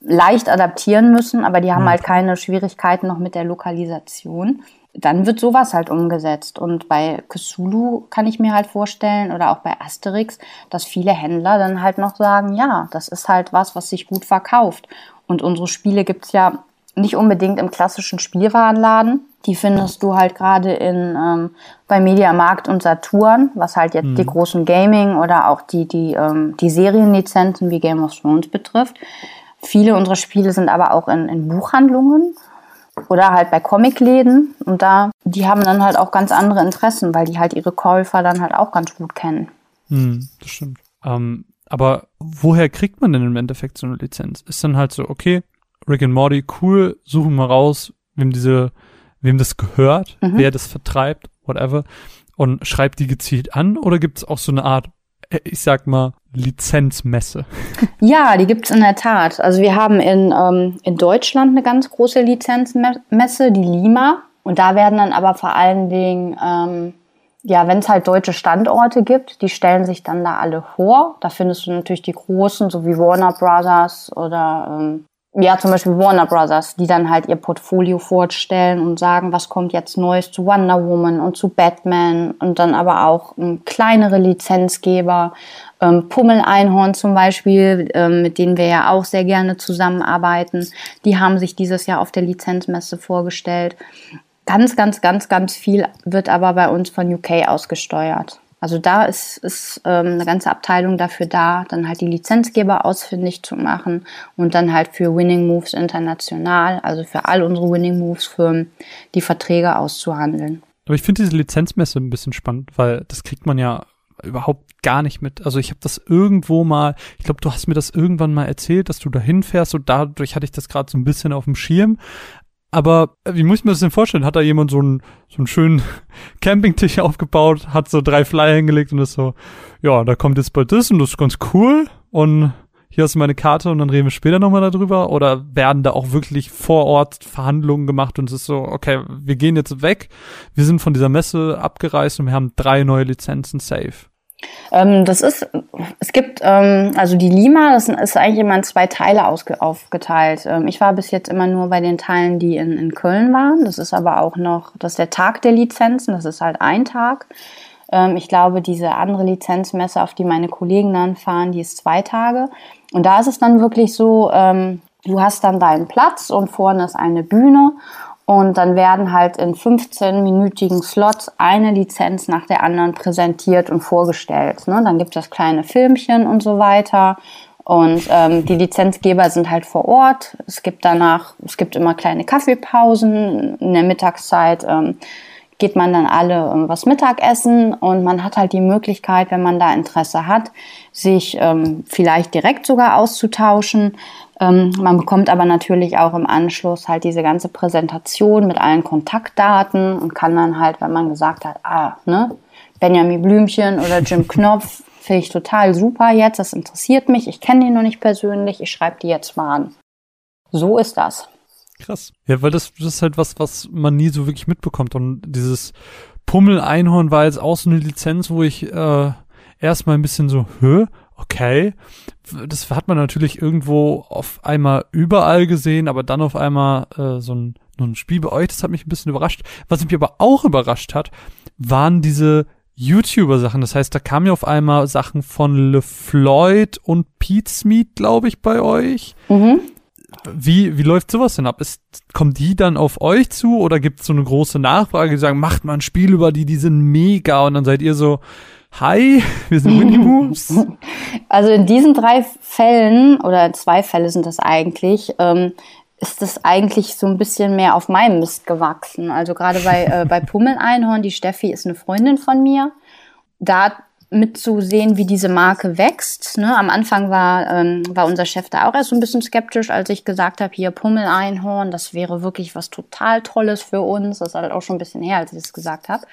leicht adaptieren müssen, aber die haben hm. halt keine Schwierigkeiten noch mit der Lokalisation. Dann wird sowas halt umgesetzt. Und bei Cthulhu kann ich mir halt vorstellen, oder auch bei Asterix, dass viele Händler dann halt noch sagen, ja, das ist halt was, was sich gut verkauft. Und unsere Spiele gibt's ja nicht unbedingt im klassischen Spielwarenladen. Die findest du halt gerade in ähm, bei Mediamarkt und Saturn, was halt jetzt mhm. die großen Gaming oder auch die die ähm, die Serienlizenzen wie Game of Thrones betrifft. Viele unserer Spiele sind aber auch in, in Buchhandlungen oder halt bei Comicläden und da die haben dann halt auch ganz andere Interessen, weil die halt ihre Käufer dann halt auch ganz gut kennen. Mhm, das stimmt. Ähm, aber woher kriegt man denn im Endeffekt so eine Lizenz? Ist dann halt so, okay, Rick and Morty, cool, suchen wir raus, wem diese, wem das gehört, mhm. wer das vertreibt, whatever, und schreibt die gezielt an oder gibt es auch so eine Art, äh, ich sag mal, Lizenzmesse? Ja, die gibt's in der Tat. Also wir haben in, ähm, in Deutschland eine ganz große Lizenzmesse, die Lima. Und da werden dann aber vor allen Dingen, ähm, ja, wenn es halt deutsche Standorte gibt, die stellen sich dann da alle vor. Da findest du natürlich die großen, so wie Warner Brothers oder ähm, ja, zum Beispiel Warner Brothers, die dann halt ihr Portfolio vorstellen und sagen, was kommt jetzt Neues zu Wonder Woman und zu Batman und dann aber auch ähm, kleinere Lizenzgeber, ähm, Pummel-Einhorn zum Beispiel, ähm, mit denen wir ja auch sehr gerne zusammenarbeiten. Die haben sich dieses Jahr auf der Lizenzmesse vorgestellt. Ganz, ganz, ganz, ganz viel wird aber bei uns von UK ausgesteuert. Also da ist, ist ähm, eine ganze Abteilung dafür da, dann halt die Lizenzgeber ausfindig zu machen und dann halt für Winning Moves international, also für all unsere Winning Moves Firmen, die Verträge auszuhandeln. Aber ich finde diese Lizenzmesse ein bisschen spannend, weil das kriegt man ja überhaupt gar nicht mit. Also ich habe das irgendwo mal, ich glaube, du hast mir das irgendwann mal erzählt, dass du da hinfährst und dadurch hatte ich das gerade so ein bisschen auf dem Schirm. Aber äh, wie muss ich mir das denn vorstellen? Hat da jemand so einen, so einen schönen Campingtisch aufgebaut, hat so drei Flyer hingelegt und ist so, ja, da kommt jetzt bald das und das ist ganz cool und hier hast du meine Karte und dann reden wir später nochmal darüber? Oder werden da auch wirklich vor Ort Verhandlungen gemacht und es ist so, okay, wir gehen jetzt weg, wir sind von dieser Messe abgereist und wir haben drei neue Lizenzen safe? Ähm, das ist, es gibt, ähm, also die Lima, das ist eigentlich immer in zwei Teile aufgeteilt. Ähm, ich war bis jetzt immer nur bei den Teilen, die in, in Köln waren. Das ist aber auch noch, das ist der Tag der Lizenzen, das ist halt ein Tag. Ähm, ich glaube, diese andere Lizenzmesse, auf die meine Kollegen dann fahren, die ist zwei Tage. Und da ist es dann wirklich so, ähm, du hast dann deinen Platz und vorne ist eine Bühne und dann werden halt in 15-minütigen Slots eine Lizenz nach der anderen präsentiert und vorgestellt. Ne? Dann gibt es kleine Filmchen und so weiter. Und ähm, die Lizenzgeber sind halt vor Ort. Es gibt danach, es gibt immer kleine Kaffeepausen. In der Mittagszeit ähm, geht man dann alle ähm, was Mittagessen und man hat halt die Möglichkeit, wenn man da Interesse hat, sich ähm, vielleicht direkt sogar auszutauschen. Ähm, man bekommt aber natürlich auch im Anschluss halt diese ganze Präsentation mit allen Kontaktdaten und kann dann halt, wenn man gesagt hat, ah, ne, Benjamin Blümchen oder Jim Knopf, finde ich total super jetzt, das interessiert mich, ich kenne die noch nicht persönlich, ich schreibe die jetzt mal an. So ist das. Krass. Ja, weil das, das ist halt was, was man nie so wirklich mitbekommt. Und dieses Pummel-Einhorn war jetzt auch so eine Lizenz, wo ich äh, erstmal ein bisschen so, hö, okay. Das hat man natürlich irgendwo auf einmal überall gesehen, aber dann auf einmal äh, so ein, so ein Spiel bei euch, das hat mich ein bisschen überrascht. Was mich aber auch überrascht hat, waren diese YouTuber-Sachen. Das heißt, da kamen ja auf einmal Sachen von LeFloid und Pete Smith, glaube ich, bei euch. Mhm. Wie, wie läuft sowas denn ab? Ist, kommen die dann auf euch zu oder gibt es so eine große Nachfrage, die sagen, macht mal ein Spiel über die, die sind mega und dann seid ihr so, Hi, wir sind Winnie Moves. Also in diesen drei Fällen, oder zwei Fälle sind das eigentlich, ähm, ist das eigentlich so ein bisschen mehr auf meinem Mist gewachsen. Also gerade bei, äh, bei Pummel-Einhorn, die Steffi ist eine Freundin von mir. Da mitzusehen, wie diese Marke wächst. Ne? Am Anfang war, ähm, war unser Chef da auch erst so ein bisschen skeptisch, als ich gesagt habe, hier Pummel-Einhorn, das wäre wirklich was total Tolles für uns. Das ist halt auch schon ein bisschen her, als ich es gesagt habe.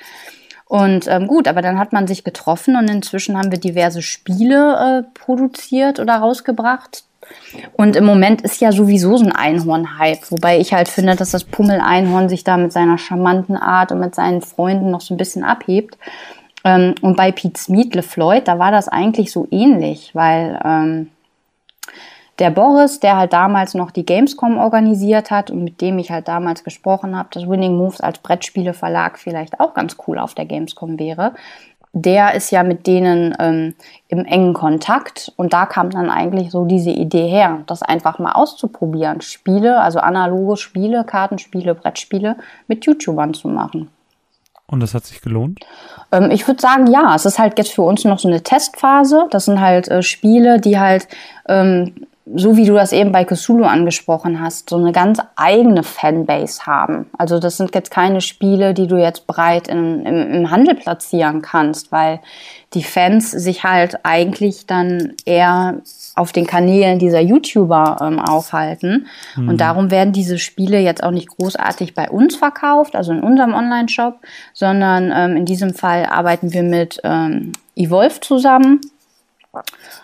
Und ähm, gut, aber dann hat man sich getroffen und inzwischen haben wir diverse Spiele äh, produziert oder rausgebracht. Und im Moment ist ja sowieso so ein Einhorn-Hype, wobei ich halt finde, dass das Pummel-Einhorn sich da mit seiner charmanten Art und mit seinen Freunden noch so ein bisschen abhebt. Ähm, und bei Pete Smith, LeFloid, da war das eigentlich so ähnlich, weil ähm, der Boris, der halt damals noch die Gamescom organisiert hat und mit dem ich halt damals gesprochen habe, dass Winning Moves als Brettspieleverlag vielleicht auch ganz cool auf der Gamescom wäre. Der ist ja mit denen ähm, im engen Kontakt und da kam dann eigentlich so diese Idee her, das einfach mal auszuprobieren, Spiele, also analoge Spiele, Kartenspiele, Brettspiele mit YouTubern zu machen. Und das hat sich gelohnt? Ähm, ich würde sagen, ja. Es ist halt jetzt für uns noch so eine Testphase. Das sind halt äh, Spiele, die halt ähm, so wie du das eben bei Cthulhu angesprochen hast, so eine ganz eigene Fanbase haben. Also das sind jetzt keine Spiele, die du jetzt breit in, im, im Handel platzieren kannst, weil die Fans sich halt eigentlich dann eher auf den Kanälen dieser YouTuber ähm, aufhalten. Mhm. Und darum werden diese Spiele jetzt auch nicht großartig bei uns verkauft, also in unserem Online-Shop, sondern ähm, in diesem Fall arbeiten wir mit ähm, Evolve zusammen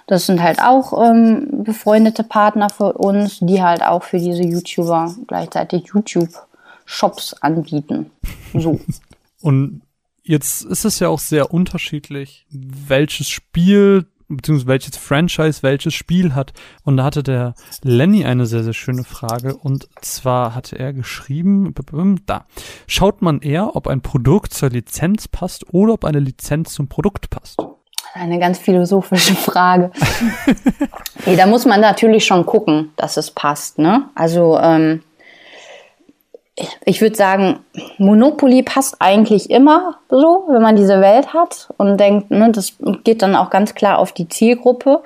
das sind halt auch ähm, befreundete Partner für uns, die halt auch für diese YouTuber gleichzeitig YouTube-Shops anbieten. So. Und jetzt ist es ja auch sehr unterschiedlich, welches Spiel beziehungsweise welches Franchise welches Spiel hat. Und da hatte der Lenny eine sehr, sehr schöne Frage. Und zwar hatte er geschrieben, da, schaut man eher, ob ein Produkt zur Lizenz passt oder ob eine Lizenz zum Produkt passt? Eine ganz philosophische Frage. nee, da muss man natürlich schon gucken, dass es passt. Ne? Also ähm, ich würde sagen, Monopoly passt eigentlich immer so, wenn man diese Welt hat und denkt, ne, das geht dann auch ganz klar auf die Zielgruppe.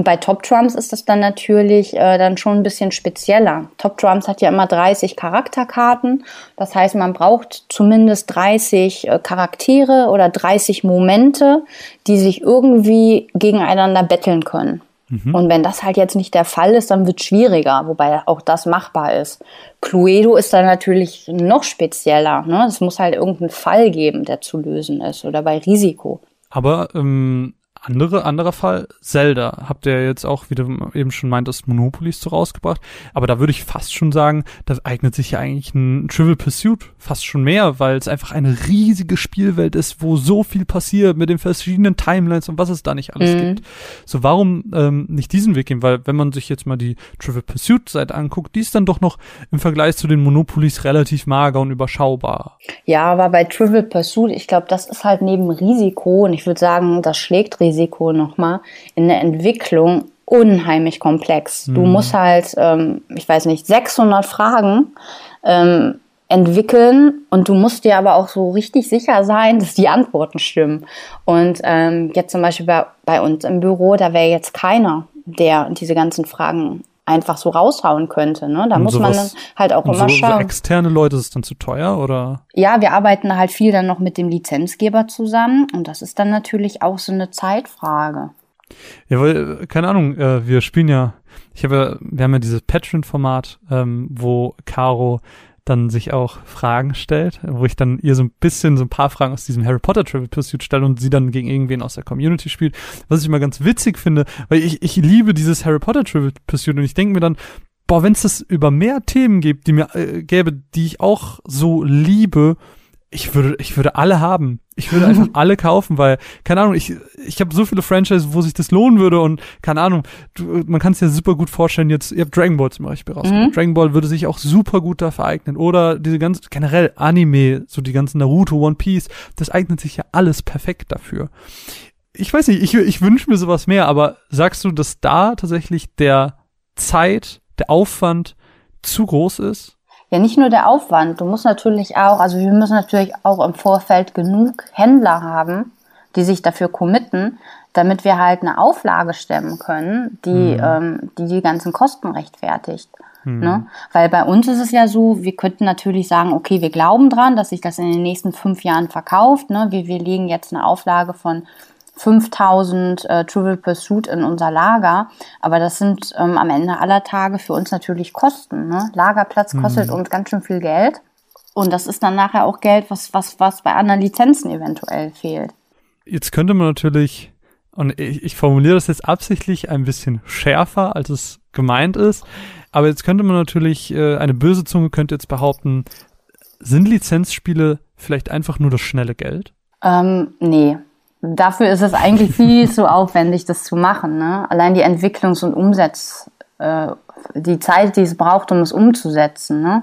Und bei Top Trumps ist das dann natürlich äh, dann schon ein bisschen spezieller. Top Trumps hat ja immer 30 Charakterkarten. Das heißt, man braucht zumindest 30 äh, Charaktere oder 30 Momente, die sich irgendwie gegeneinander betteln können. Mhm. Und wenn das halt jetzt nicht der Fall ist, dann wird es schwieriger, wobei auch das machbar ist. Cluedo ist dann natürlich noch spezieller. Ne? Es muss halt irgendeinen Fall geben, der zu lösen ist oder bei Risiko. Aber ähm, andere, anderer Fall, Zelda, habt ihr jetzt auch, wie du eben schon meintest, Monopolies so rausgebracht. Aber da würde ich fast schon sagen, da eignet sich ja eigentlich ein Trivial Pursuit fast schon mehr, weil es einfach eine riesige Spielwelt ist, wo so viel passiert mit den verschiedenen Timelines und was es da nicht alles mhm. gibt. So, warum ähm, nicht diesen Weg gehen? Weil wenn man sich jetzt mal die Trivial Pursuit Seite anguckt, die ist dann doch noch im Vergleich zu den Monopolies relativ mager und überschaubar. Ja, aber bei Trivial Pursuit, ich glaube, das ist halt neben Risiko und ich würde sagen, das schlägt Risiko Risiko nochmal in der Entwicklung unheimlich komplex. Mhm. Du musst halt, ähm, ich weiß nicht, 600 Fragen ähm, entwickeln und du musst dir aber auch so richtig sicher sein, dass die Antworten stimmen. Und ähm, jetzt zum Beispiel bei, bei uns im Büro, da wäre jetzt keiner, der diese ganzen Fragen einfach so raushauen könnte. Ne? Da und muss man dann halt auch immer so, schauen. So externe Leute ist es dann zu teuer oder? Ja, wir arbeiten halt viel dann noch mit dem Lizenzgeber zusammen und das ist dann natürlich auch so eine Zeitfrage. Ja, weil, keine Ahnung, äh, wir spielen ja, ich habe ja, wir haben ja dieses Patreon-Format, ähm, wo Caro dann sich auch Fragen stellt, wo ich dann ihr so ein bisschen so ein paar Fragen aus diesem Harry Potter Travel Pursuit stelle und sie dann gegen irgendwen aus der Community spielt. Was ich immer ganz witzig finde, weil ich, ich liebe dieses Harry Potter Travel Pursuit und ich denke mir dann, boah, wenn es das über mehr Themen gibt, die mir äh, gäbe, die ich auch so liebe, ich würde, ich würde alle haben. Ich würde einfach alle kaufen, weil, keine Ahnung, ich, ich habe so viele Franchises, wo sich das lohnen würde und keine Ahnung, du, man kann es ja super gut vorstellen, jetzt, ihr habt Dragon Ball zum Beispiel rausgebracht. Mhm. Dragon Ball würde sich auch super gut dafür eignen. Oder diese ganzen, generell Anime, so die ganzen Naruto, One Piece, das eignet sich ja alles perfekt dafür. Ich weiß nicht, ich, ich wünsche mir sowas mehr, aber sagst du, dass da tatsächlich der Zeit, der Aufwand zu groß ist? Ja, nicht nur der Aufwand. Du musst natürlich auch, also wir müssen natürlich auch im Vorfeld genug Händler haben, die sich dafür committen, damit wir halt eine Auflage stemmen können, die mhm. ähm, die, die ganzen Kosten rechtfertigt. Mhm. Ne? Weil bei uns ist es ja so, wir könnten natürlich sagen, okay, wir glauben dran, dass sich das in den nächsten fünf Jahren verkauft. Ne? Wir, wir legen jetzt eine Auflage von 5000 äh, Trivial Pursuit in unser Lager. Aber das sind ähm, am Ende aller Tage für uns natürlich Kosten. Ne? Lagerplatz kostet mhm. uns ganz schön viel Geld. Und das ist dann nachher auch Geld, was, was, was bei anderen Lizenzen eventuell fehlt. Jetzt könnte man natürlich, und ich, ich formuliere das jetzt absichtlich ein bisschen schärfer, als es gemeint ist, aber jetzt könnte man natürlich, äh, eine böse Zunge könnte jetzt behaupten, sind Lizenzspiele vielleicht einfach nur das schnelle Geld? Ähm, nee, dafür ist es eigentlich viel zu aufwendig, das zu machen. Ne? Allein die Entwicklungs- und Umsetz, äh, die Zeit, die es braucht, um es umzusetzen. Ne?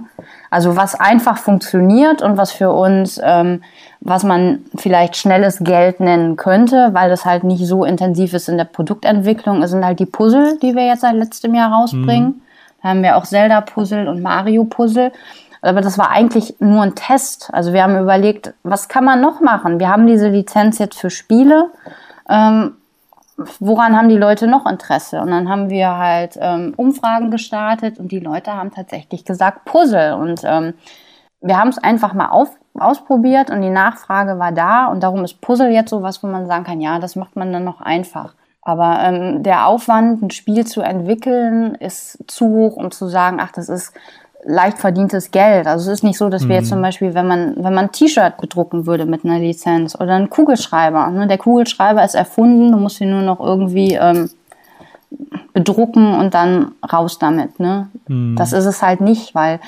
Also was einfach funktioniert und was für uns, ähm, was man vielleicht schnelles Geld nennen könnte, weil das halt nicht so intensiv ist in der Produktentwicklung, sind halt die Puzzle, die wir jetzt seit letztem Jahr rausbringen. Mhm. Da haben wir auch Zelda-Puzzle und Mario-Puzzle. Aber das war eigentlich nur ein Test. Also wir haben überlegt, was kann man noch machen? Wir haben diese Lizenz jetzt für Spiele. Ähm, woran haben die Leute noch Interesse? Und dann haben wir halt ähm, Umfragen gestartet und die Leute haben tatsächlich gesagt Puzzle. Und ähm, wir haben es einfach mal auf, ausprobiert und die Nachfrage war da. Und darum ist Puzzle jetzt so was, wo man sagen kann, ja, das macht man dann noch einfach. Aber ähm, der Aufwand, ein Spiel zu entwickeln, ist zu hoch, um zu sagen, ach, das ist leicht verdientes Geld. Also es ist nicht so, dass wir jetzt mhm. zum Beispiel, wenn man, wenn man ein T-Shirt bedrucken würde mit einer Lizenz oder einen Kugelschreiber. Ne? Der Kugelschreiber ist erfunden, du musst ihn nur noch irgendwie ähm, bedrucken und dann raus damit. Ne? Mhm. Das ist es halt nicht, weil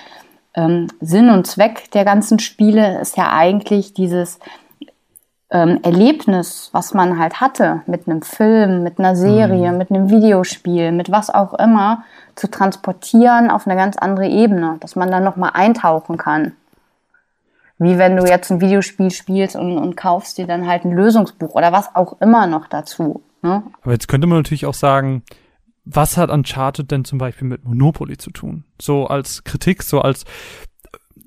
ähm, Sinn und Zweck der ganzen Spiele ist ja eigentlich dieses ähm, Erlebnis, was man halt hatte, mit einem Film, mit einer Serie, mhm. mit einem Videospiel, mit was auch immer, zu transportieren auf eine ganz andere Ebene, dass man dann nochmal eintauchen kann. Wie wenn du jetzt ein Videospiel spielst und, und kaufst dir dann halt ein Lösungsbuch oder was auch immer noch dazu. Ne? Aber jetzt könnte man natürlich auch sagen, was hat Uncharted denn zum Beispiel mit Monopoly zu tun? So als Kritik, so als,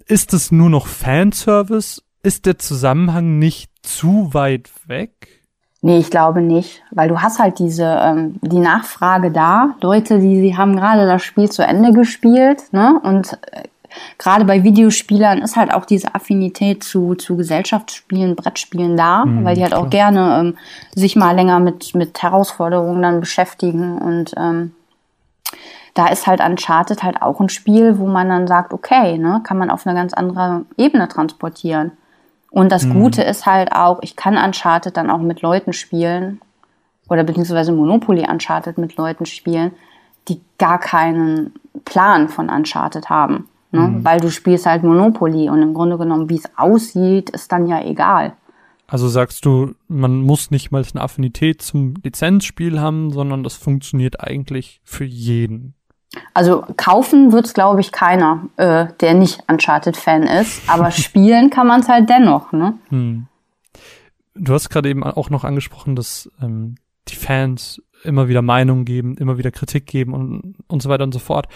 ist es nur noch Fanservice? Ist der Zusammenhang nicht zu weit weg? Nee, ich glaube nicht, weil du hast halt diese ähm, die Nachfrage da, Leute, die sie haben gerade das Spiel zu Ende gespielt, ne? Und äh, gerade bei Videospielern ist halt auch diese Affinität zu, zu Gesellschaftsspielen, Brettspielen da, mhm, weil die halt klar. auch gerne ähm, sich mal länger mit, mit Herausforderungen dann beschäftigen und ähm, da ist halt Uncharted halt auch ein Spiel, wo man dann sagt, okay, ne, kann man auf eine ganz andere Ebene transportieren. Und das mhm. Gute ist halt auch, ich kann Uncharted dann auch mit Leuten spielen oder beziehungsweise Monopoly Uncharted mit Leuten spielen, die gar keinen Plan von Uncharted haben. Ne? Mhm. Weil du spielst halt Monopoly und im Grunde genommen, wie es aussieht, ist dann ja egal. Also sagst du, man muss nicht mal eine Affinität zum Lizenzspiel haben, sondern das funktioniert eigentlich für jeden. Also kaufen wird's, glaube ich, keiner, äh, der nicht Uncharted-Fan ist. Aber spielen kann man es halt dennoch, ne? Hm. Du hast gerade eben auch noch angesprochen, dass ähm, die Fans immer wieder Meinungen geben, immer wieder Kritik geben und, und so weiter und so fort.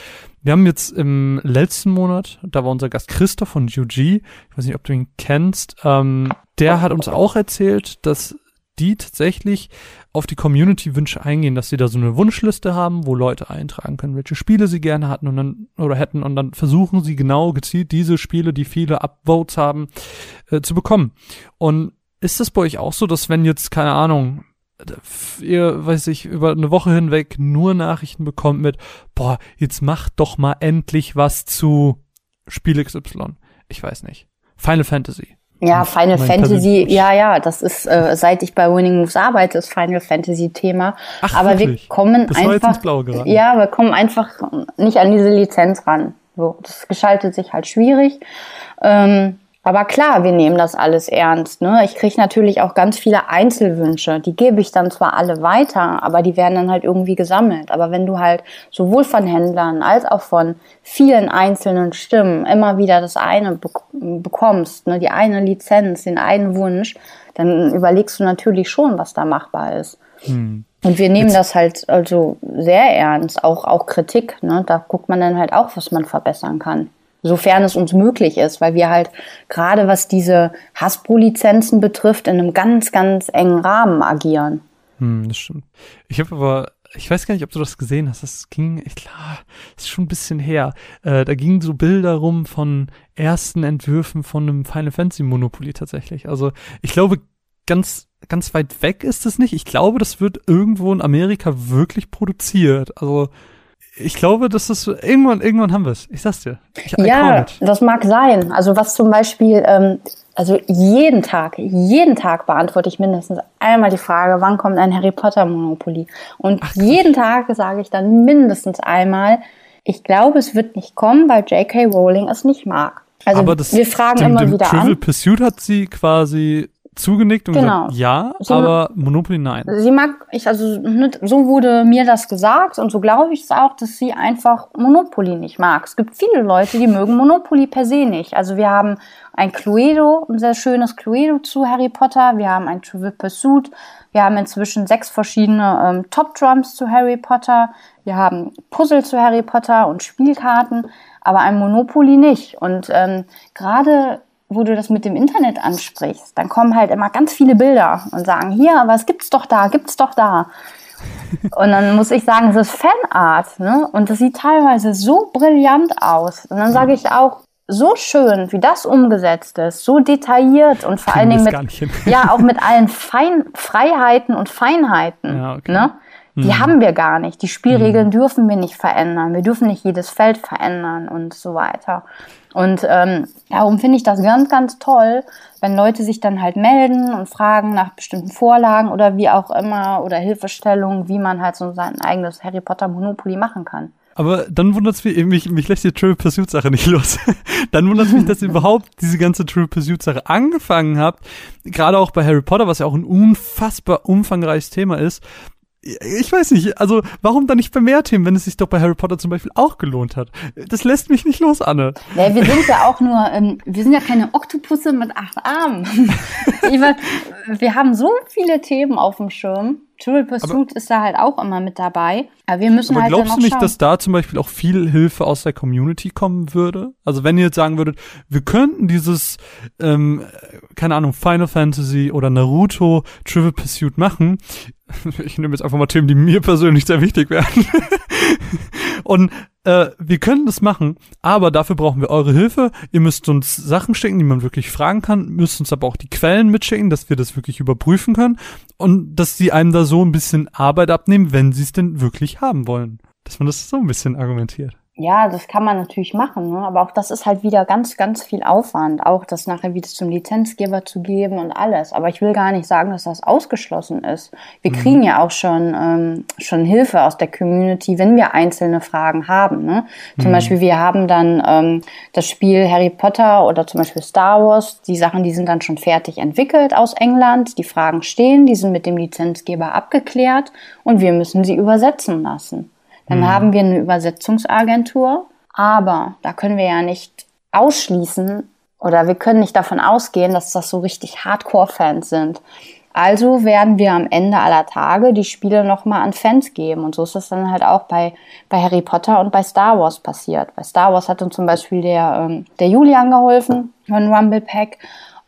Wir haben jetzt im letzten Monat, da war unser Gast Christoph von UG, ich weiß nicht, ob du ihn kennst, ähm, der hat uns auch erzählt, dass die tatsächlich auf die Community-Wünsche eingehen, dass sie da so eine Wunschliste haben, wo Leute eintragen können, welche Spiele sie gerne hatten und dann oder hätten und dann versuchen sie genau gezielt diese Spiele, die viele Upvotes haben, äh, zu bekommen. Und ist das bei euch auch so, dass wenn jetzt keine Ahnung ihr, weiß ich, über eine Woche hinweg nur Nachrichten bekommt mit, boah, jetzt macht doch mal endlich was zu Spiel XY. Ich weiß nicht. Final Fantasy. Ja, Final Fantasy, ja, ja, das ist, äh, seit ich bei Winning Moves arbeite, ist Final Fantasy Thema. Ach, Aber wirklich? wir kommen das einfach, ja, wir kommen einfach nicht an diese Lizenz ran. So, das gestaltet sich halt schwierig. Ähm, aber klar, wir nehmen das alles ernst. Ne? Ich kriege natürlich auch ganz viele Einzelwünsche. Die gebe ich dann zwar alle weiter, aber die werden dann halt irgendwie gesammelt. Aber wenn du halt sowohl von Händlern als auch von vielen einzelnen Stimmen immer wieder das eine be bekommst, ne? die eine Lizenz, den einen Wunsch, dann überlegst du natürlich schon, was da machbar ist. Hm. Und wir nehmen Jetzt. das halt also sehr ernst, auch, auch Kritik. Ne? Da guckt man dann halt auch, was man verbessern kann sofern es uns möglich ist, weil wir halt gerade was diese Hasbro-Lizenzen betrifft, in einem ganz, ganz engen Rahmen agieren. Hm, das stimmt. Ich habe aber, ich weiß gar nicht, ob du das gesehen hast. Das ging, ich klar, das ist schon ein bisschen her. Äh, da gingen so Bilder rum von ersten Entwürfen von einem Final Fantasy Monopoly tatsächlich. Also ich glaube, ganz ganz weit weg ist es nicht. Ich glaube, das wird irgendwo in Amerika wirklich produziert. Also ich glaube, das ist irgendwann, irgendwann haben wir es. Ich sag's dir. Ich, ja, das mag sein. Also was zum Beispiel, ähm, also jeden Tag, jeden Tag beantworte ich mindestens einmal die Frage, wann kommt ein Harry Potter Monopoly? Und Ach, jeden Tag sage ich dann mindestens einmal, ich glaube, es wird nicht kommen, weil J.K. Rowling es nicht mag. Also das, wir fragen dem, immer wieder Trivial an. Pursuit hat sie quasi zugenickt und genau. gesagt, ja, sie aber Monopoly nein. Sie mag, ich, also so wurde mir das gesagt und so glaube ich es auch, dass sie einfach Monopoly nicht mag. Es gibt viele Leute, die mögen Monopoly per se nicht. Also wir haben ein Cluedo, ein sehr schönes Cluedo zu Harry Potter, wir haben ein Trivial Pursuit, wir haben inzwischen sechs verschiedene ähm, Top Drums zu Harry Potter, wir haben Puzzle zu Harry Potter und Spielkarten, aber ein Monopoly nicht. Und ähm, gerade wo du das mit dem Internet ansprichst, dann kommen halt immer ganz viele Bilder und sagen, hier, aber es gibt's doch da, gibt's doch da. Und dann muss ich sagen, es ist Fanart, ne? Und das sieht teilweise so brillant aus. Und dann sage ich auch, so schön, wie das umgesetzt ist, so detailliert und vor allen Dingen mit, ja, auch mit allen Fein Freiheiten und Feinheiten, ja, okay. ne? Die mhm. haben wir gar nicht. Die Spielregeln mhm. dürfen wir nicht verändern. Wir dürfen nicht jedes Feld verändern und so weiter. Und ähm, darum finde ich das ganz, ganz toll, wenn Leute sich dann halt melden und fragen nach bestimmten Vorlagen oder wie auch immer oder Hilfestellungen, wie man halt so sein eigenes Harry Potter Monopoly machen kann. Aber dann wundert es mich, mich, mich lässt die Triple Pursuit Sache nicht los. dann wundert es mich, dass ihr überhaupt diese ganze Triple Pursuit Sache angefangen habt. Gerade auch bei Harry Potter, was ja auch ein unfassbar umfangreiches Thema ist ich weiß nicht, also warum dann nicht bei mehr Themen, wenn es sich doch bei Harry Potter zum Beispiel auch gelohnt hat? Das lässt mich nicht los, Anne. Ja, wir sind ja auch nur, ähm, wir sind ja keine Oktopusse mit acht Armen. wir haben so viele Themen auf dem Schirm. Triple Pursuit aber, ist da halt auch immer mit dabei. Aber wir müssen aber halt glaubst du nicht, schauen. dass da zum Beispiel auch viel Hilfe aus der Community kommen würde? Also wenn ihr jetzt sagen würdet, wir könnten dieses, ähm, keine Ahnung, Final Fantasy oder Naruto Triple Pursuit machen, ich nehme jetzt einfach mal Themen, die mir persönlich sehr wichtig wären. und äh, wir können das machen, aber dafür brauchen wir eure Hilfe. Ihr müsst uns Sachen schicken, die man wirklich fragen kann, müsst uns aber auch die Quellen mitschicken, dass wir das wirklich überprüfen können und dass sie einem da so ein bisschen Arbeit abnehmen, wenn sie es denn wirklich haben wollen. Dass man das so ein bisschen argumentiert. Ja, das kann man natürlich machen, ne? aber auch das ist halt wieder ganz, ganz viel Aufwand, auch das nachher wieder zum Lizenzgeber zu geben und alles. Aber ich will gar nicht sagen, dass das ausgeschlossen ist. Wir mhm. kriegen ja auch schon, ähm, schon Hilfe aus der Community, wenn wir einzelne Fragen haben. Ne? Zum mhm. Beispiel, wir haben dann ähm, das Spiel Harry Potter oder zum Beispiel Star Wars. Die Sachen, die sind dann schon fertig entwickelt aus England. Die Fragen stehen, die sind mit dem Lizenzgeber abgeklärt und wir müssen sie übersetzen lassen. Dann mhm. haben wir eine Übersetzungsagentur, aber da können wir ja nicht ausschließen oder wir können nicht davon ausgehen, dass das so richtig Hardcore-Fans sind. Also werden wir am Ende aller Tage die Spiele nochmal an Fans geben. Und so ist das dann halt auch bei, bei Harry Potter und bei Star Wars passiert. Bei Star Wars hat uns zum Beispiel der, ähm, der Julian geholfen von Rumble Pack.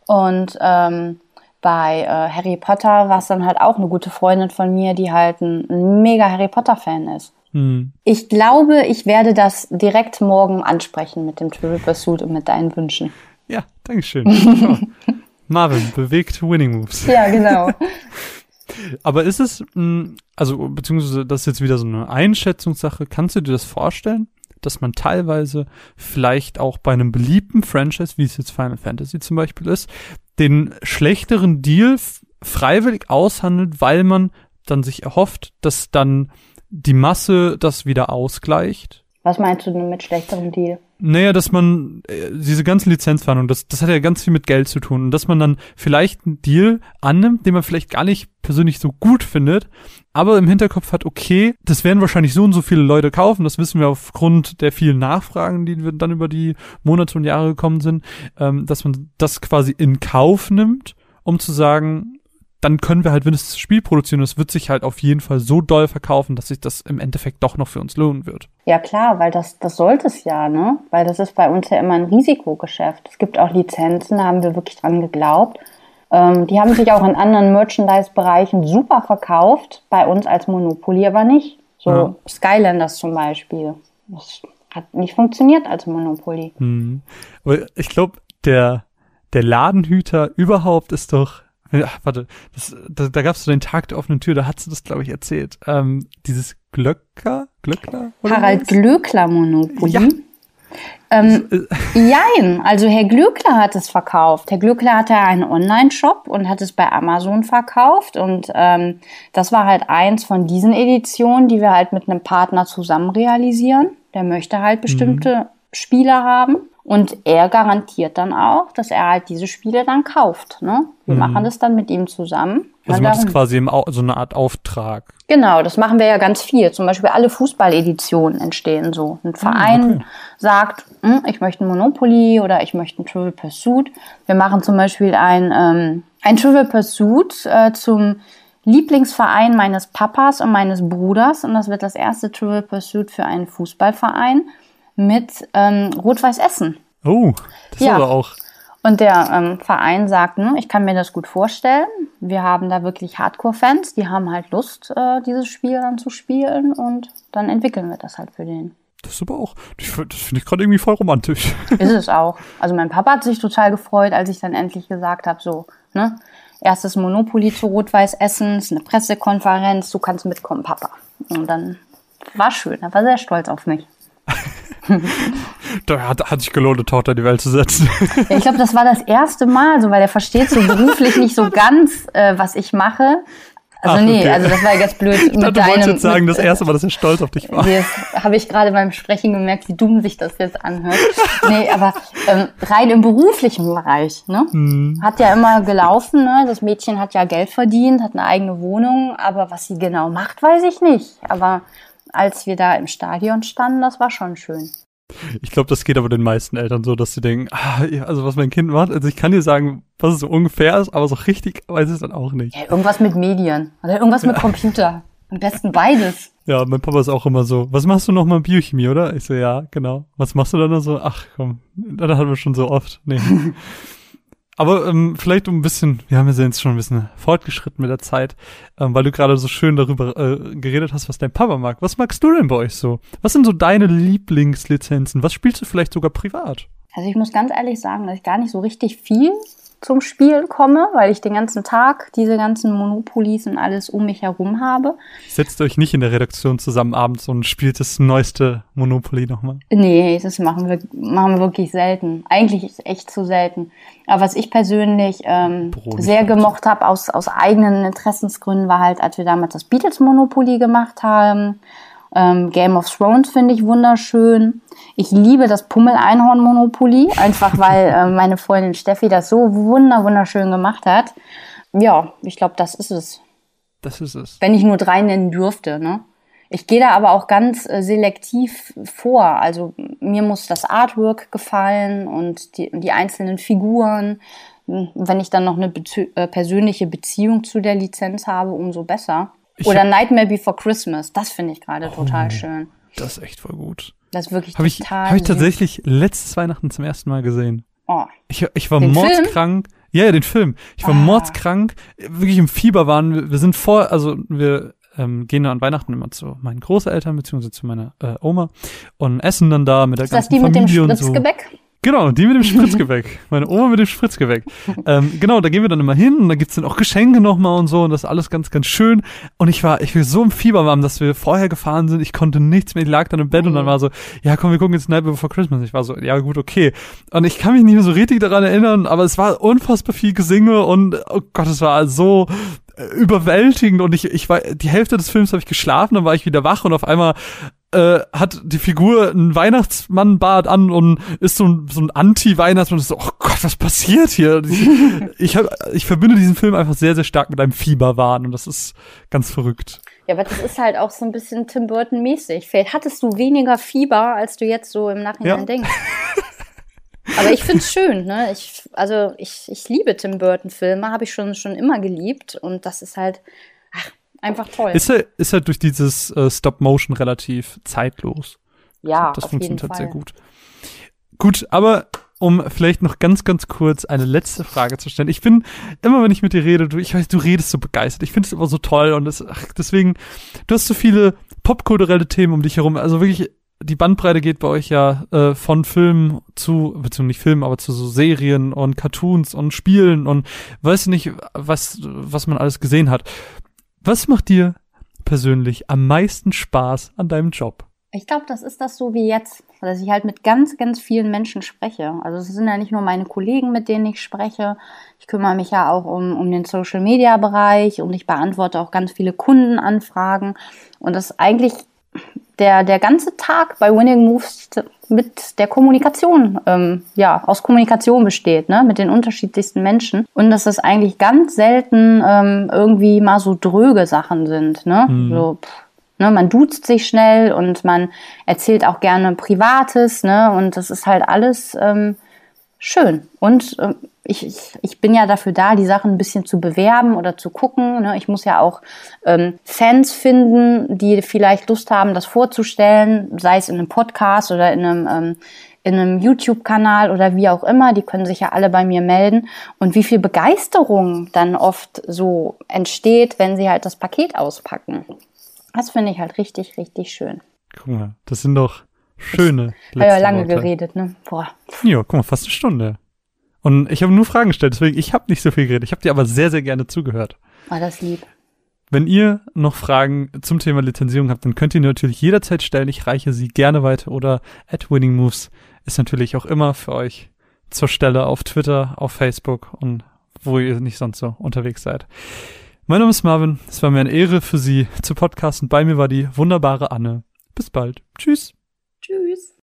Und ähm, bei äh, Harry Potter war es dann halt auch eine gute Freundin von mir, die halt ein, ein mega Harry Potter-Fan ist. Hm. Ich glaube, ich werde das direkt morgen ansprechen mit dem Triple Pursuit und mit deinen Wünschen. Ja, Dankeschön. ja. Marvin, bewegt Winning Moves. Ja, genau. Aber ist es, hm, also beziehungsweise das ist jetzt wieder so eine Einschätzungssache, kannst du dir das vorstellen, dass man teilweise vielleicht auch bei einem beliebten Franchise, wie es jetzt Final Fantasy zum Beispiel ist, den schlechteren Deal freiwillig aushandelt, weil man dann sich erhofft, dass dann die Masse das wieder ausgleicht. Was meinst du denn mit schlechterem Deal? Naja, dass man äh, diese ganzen Lizenzverhandlungen, das, das hat ja ganz viel mit Geld zu tun. Und dass man dann vielleicht einen Deal annimmt, den man vielleicht gar nicht persönlich so gut findet, aber im Hinterkopf hat, okay, das werden wahrscheinlich so und so viele Leute kaufen, das wissen wir aufgrund der vielen Nachfragen, die dann über die Monate und Jahre gekommen sind, ähm, dass man das quasi in Kauf nimmt, um zu sagen, dann können wir halt wenigstens das Spiel produzieren und es wird sich halt auf jeden Fall so doll verkaufen, dass sich das im Endeffekt doch noch für uns lohnen wird. Ja klar, weil das, das sollte es ja, ne? Weil das ist bei uns ja immer ein Risikogeschäft. Es gibt auch Lizenzen, da haben wir wirklich dran geglaubt. Ähm, die haben sich auch in anderen Merchandise-Bereichen super verkauft, bei uns als Monopoly aber nicht. So ja. Skylanders zum Beispiel. Das hat nicht funktioniert als Monopoly. Hm. Aber ich glaube, der, der Ladenhüter überhaupt ist doch Ach, warte, das, da, da gab es so den Tag der offenen Tür, da hat sie das, glaube ich, erzählt. Ähm, dieses Glöcker? Glöckler? Harald Glöckler Monopoly. Ja. Ähm, äh, jein, also Herr Glöckler hat es verkauft. Herr Glöckler hatte einen Online-Shop und hat es bei Amazon verkauft. Und ähm, das war halt eins von diesen Editionen, die wir halt mit einem Partner zusammen realisieren. Der möchte halt bestimmte mhm. Spiele haben. Und er garantiert dann auch, dass er halt diese Spiele dann kauft. Ne? Wir mhm. machen das dann mit ihm zusammen. Also macht es quasi im, so eine Art Auftrag. Genau, das machen wir ja ganz viel. Zum Beispiel alle Fußballeditionen entstehen so. Ein ah, Verein okay. sagt, hm, ich möchte ein Monopoly oder ich möchte ein Trivial Pursuit. Wir machen zum Beispiel ein, ähm, ein Trivial Pursuit äh, zum Lieblingsverein meines Papas und meines Bruders. Und das wird das erste Trivial Pursuit für einen Fußballverein mit ähm, Rot-Weiß Essen. Oh, das ja. aber auch. Und der ähm, Verein sagt, ne, ich kann mir das gut vorstellen. Wir haben da wirklich Hardcore-Fans, die haben halt Lust, äh, dieses Spiel dann zu spielen und dann entwickeln wir das halt für den. Das ist aber auch, das finde ich gerade irgendwie voll romantisch. Ist es auch. Also mein Papa hat sich total gefreut, als ich dann endlich gesagt habe, so, ne, erstes Monopoly zu Rot-Weiß Essen, ist eine Pressekonferenz, du kannst mitkommen, Papa. Und dann war schön, er war sehr stolz auf mich. Da hat, hat sich gelohnt, eine Tochter in die Welt zu setzen. ja, ich glaube, das war das erste Mal, so, weil er versteht so beruflich nicht so ganz, äh, was ich mache. Also Ach, nee, okay. also das war jetzt blöd. ich dachte, du wolltest jetzt sagen, das erste Mal, dass er stolz auf dich war. Das habe ich gerade beim Sprechen gemerkt, wie dumm sich das jetzt anhört. nee, aber ähm, rein im beruflichen Bereich, ne? Hm. Hat ja immer gelaufen, ne? Das Mädchen hat ja Geld verdient, hat eine eigene Wohnung, aber was sie genau macht, weiß ich nicht. Aber als wir da im Stadion standen, das war schon schön. Ich glaube, das geht aber den meisten Eltern so, dass sie denken, ah, also was mein Kind macht, also ich kann dir sagen, was es so ungefähr ist, aber so richtig weiß ich es dann auch nicht. Ja, irgendwas mit Medien oder irgendwas ja. mit Computer. Am besten beides. Ja, mein Papa ist auch immer so, was machst du nochmal Biochemie, oder? Ich so, ja, genau. Was machst du dann so? Ach komm, das hatten wir schon so oft. Nee. Aber ähm, vielleicht um ein bisschen, wir haben ja jetzt schon ein bisschen fortgeschritten mit der Zeit, ähm, weil du gerade so schön darüber äh, geredet hast, was dein Papa mag. Was magst du denn bei euch so? Was sind so deine Lieblingslizenzen? Was spielst du vielleicht sogar privat? Also ich muss ganz ehrlich sagen, dass ich gar nicht so richtig viel zum Spiel komme, weil ich den ganzen Tag diese ganzen Monopolies und alles um mich herum habe. Setzt euch nicht in der Redaktion zusammen abends und spielt das neueste Monopoly nochmal? Nee, das machen wir, machen wir wirklich selten. Eigentlich ist es echt zu selten. Aber was ich persönlich ähm, sehr gemocht habe aus, aus eigenen Interessensgründen war halt, als wir damals das Beatles Monopoly gemacht haben, ähm, Game of Thrones finde ich wunderschön. Ich liebe das Pummel-Einhorn-Monopoly, einfach weil äh, meine Freundin Steffi das so wunder wunderschön gemacht hat. Ja, ich glaube, das ist es. Das ist es. Wenn ich nur drei nennen dürfte, ne? Ich gehe da aber auch ganz äh, selektiv vor. Also mir muss das Artwork gefallen und die, die einzelnen Figuren. Wenn ich dann noch eine äh, persönliche Beziehung zu der Lizenz habe, umso besser. Oder Nightmare Before Christmas, das finde ich gerade oh, total schön. Das ist echt voll gut. Das ist wirklich hab total ich, Habe ich tatsächlich letztes Weihnachten zum ersten Mal gesehen. Oh. Ich, ich war den mordskrank. Film? Ja, ja, den Film. Ich war ah. mordskrank, wirklich im Fieber waren. Wir, wir sind vor, also wir ähm, gehen an Weihnachten immer zu meinen Großeltern beziehungsweise zu meiner äh, Oma und essen dann da mit der ist ganzen Familie das die mit dem Spritzgebäck? So. Genau, die mit dem Spritzgebäck. Meine Oma mit dem Spritzgebäck. ähm, genau, da gehen wir dann immer hin und da gibt's dann auch Geschenke nochmal und so und das ist alles ganz, ganz schön. Und ich war, ich war so im Fieber warm, dass wir vorher gefahren sind. Ich konnte nichts mehr. Ich lag dann im Bett und dann war so, ja komm, wir gucken jetzt Night Before Christmas. Ich war so, ja gut, okay. Und ich kann mich nicht mehr so richtig daran erinnern, aber es war unfassbar viel Gesinge und oh Gott, es war so überwältigend und ich, ich war, die Hälfte des Films habe ich geschlafen, dann war ich wieder wach und auf einmal äh, hat die Figur einen Weihnachtsmannbart an und ist so ein, so ein Anti-Weihnachtsmann. So, oh Gott, was passiert hier? ich, hab, ich verbinde diesen Film einfach sehr, sehr stark mit einem Fieberwahn und das ist ganz verrückt. Ja, aber das ist halt auch so ein bisschen Tim Burton-mäßig. Vielleicht hattest du weniger Fieber, als du jetzt so im Nachhinein ja. denkst. Aber ich find's schön, ne? Ich, also ich, ich liebe Tim Burton-Filme, habe ich schon, schon immer geliebt. Und das ist halt, ach, einfach toll. Ist er, ist er durch dieses äh, Stop-Motion relativ zeitlos? Ja, das funktioniert halt sehr gut. Gut, aber um vielleicht noch ganz, ganz kurz eine letzte Frage zu stellen. Ich bin, immer wenn ich mit dir rede, du, ich weiß, du redest so begeistert. Ich finde es immer so toll und das, ach, deswegen, du hast so viele popkulturelle Themen um dich herum. Also wirklich, die Bandbreite geht bei euch ja äh, von Filmen zu, beziehungsweise nicht Filmen, aber zu so Serien und Cartoons und Spielen und weiß nicht, was, was man alles gesehen hat. Was macht dir persönlich am meisten Spaß an deinem Job? Ich glaube, das ist das so wie jetzt, dass ich halt mit ganz, ganz vielen Menschen spreche. Also es sind ja nicht nur meine Kollegen, mit denen ich spreche. Ich kümmere mich ja auch um, um den Social-Media-Bereich und ich beantworte auch ganz viele Kundenanfragen. Und das ist eigentlich der, der ganze Tag bei Winning Moves mit der Kommunikation, ähm, ja, aus Kommunikation besteht, ne, mit den unterschiedlichsten Menschen. Und dass das eigentlich ganz selten ähm, irgendwie mal so dröge Sachen sind, ne, mhm. so, pff, ne, man duzt sich schnell und man erzählt auch gerne Privates, ne, und das ist halt alles, ähm, schön. Und äh, ich, ich, ich bin ja dafür da, die Sachen ein bisschen zu bewerben oder zu gucken. Ne? Ich muss ja auch ähm, Fans finden, die vielleicht Lust haben, das vorzustellen, sei es in einem Podcast oder in einem, ähm, in einem YouTube-Kanal oder wie auch immer. Die können sich ja alle bei mir melden. Und wie viel Begeisterung dann oft so entsteht, wenn sie halt das Paket auspacken. Das finde ich halt richtig, richtig schön. Guck mal, das sind doch Schöne. Ich habe ja lange Worte. geredet, ne? Boah. Ja, guck mal, fast eine Stunde. Und ich habe nur Fragen gestellt, deswegen, ich habe nicht so viel geredet. Ich habe dir aber sehr, sehr gerne zugehört. War das lieb. Wenn ihr noch Fragen zum Thema Lizenzierung habt, dann könnt ihr natürlich jederzeit stellen. Ich reiche sie gerne weiter oder at Winning Moves ist natürlich auch immer für euch zur Stelle auf Twitter, auf Facebook und wo ihr nicht sonst so unterwegs seid. Mein Name ist Marvin. Es war mir eine Ehre für Sie zu podcasten. Bei mir war die wunderbare Anne. Bis bald. Tschüss. Tschüss.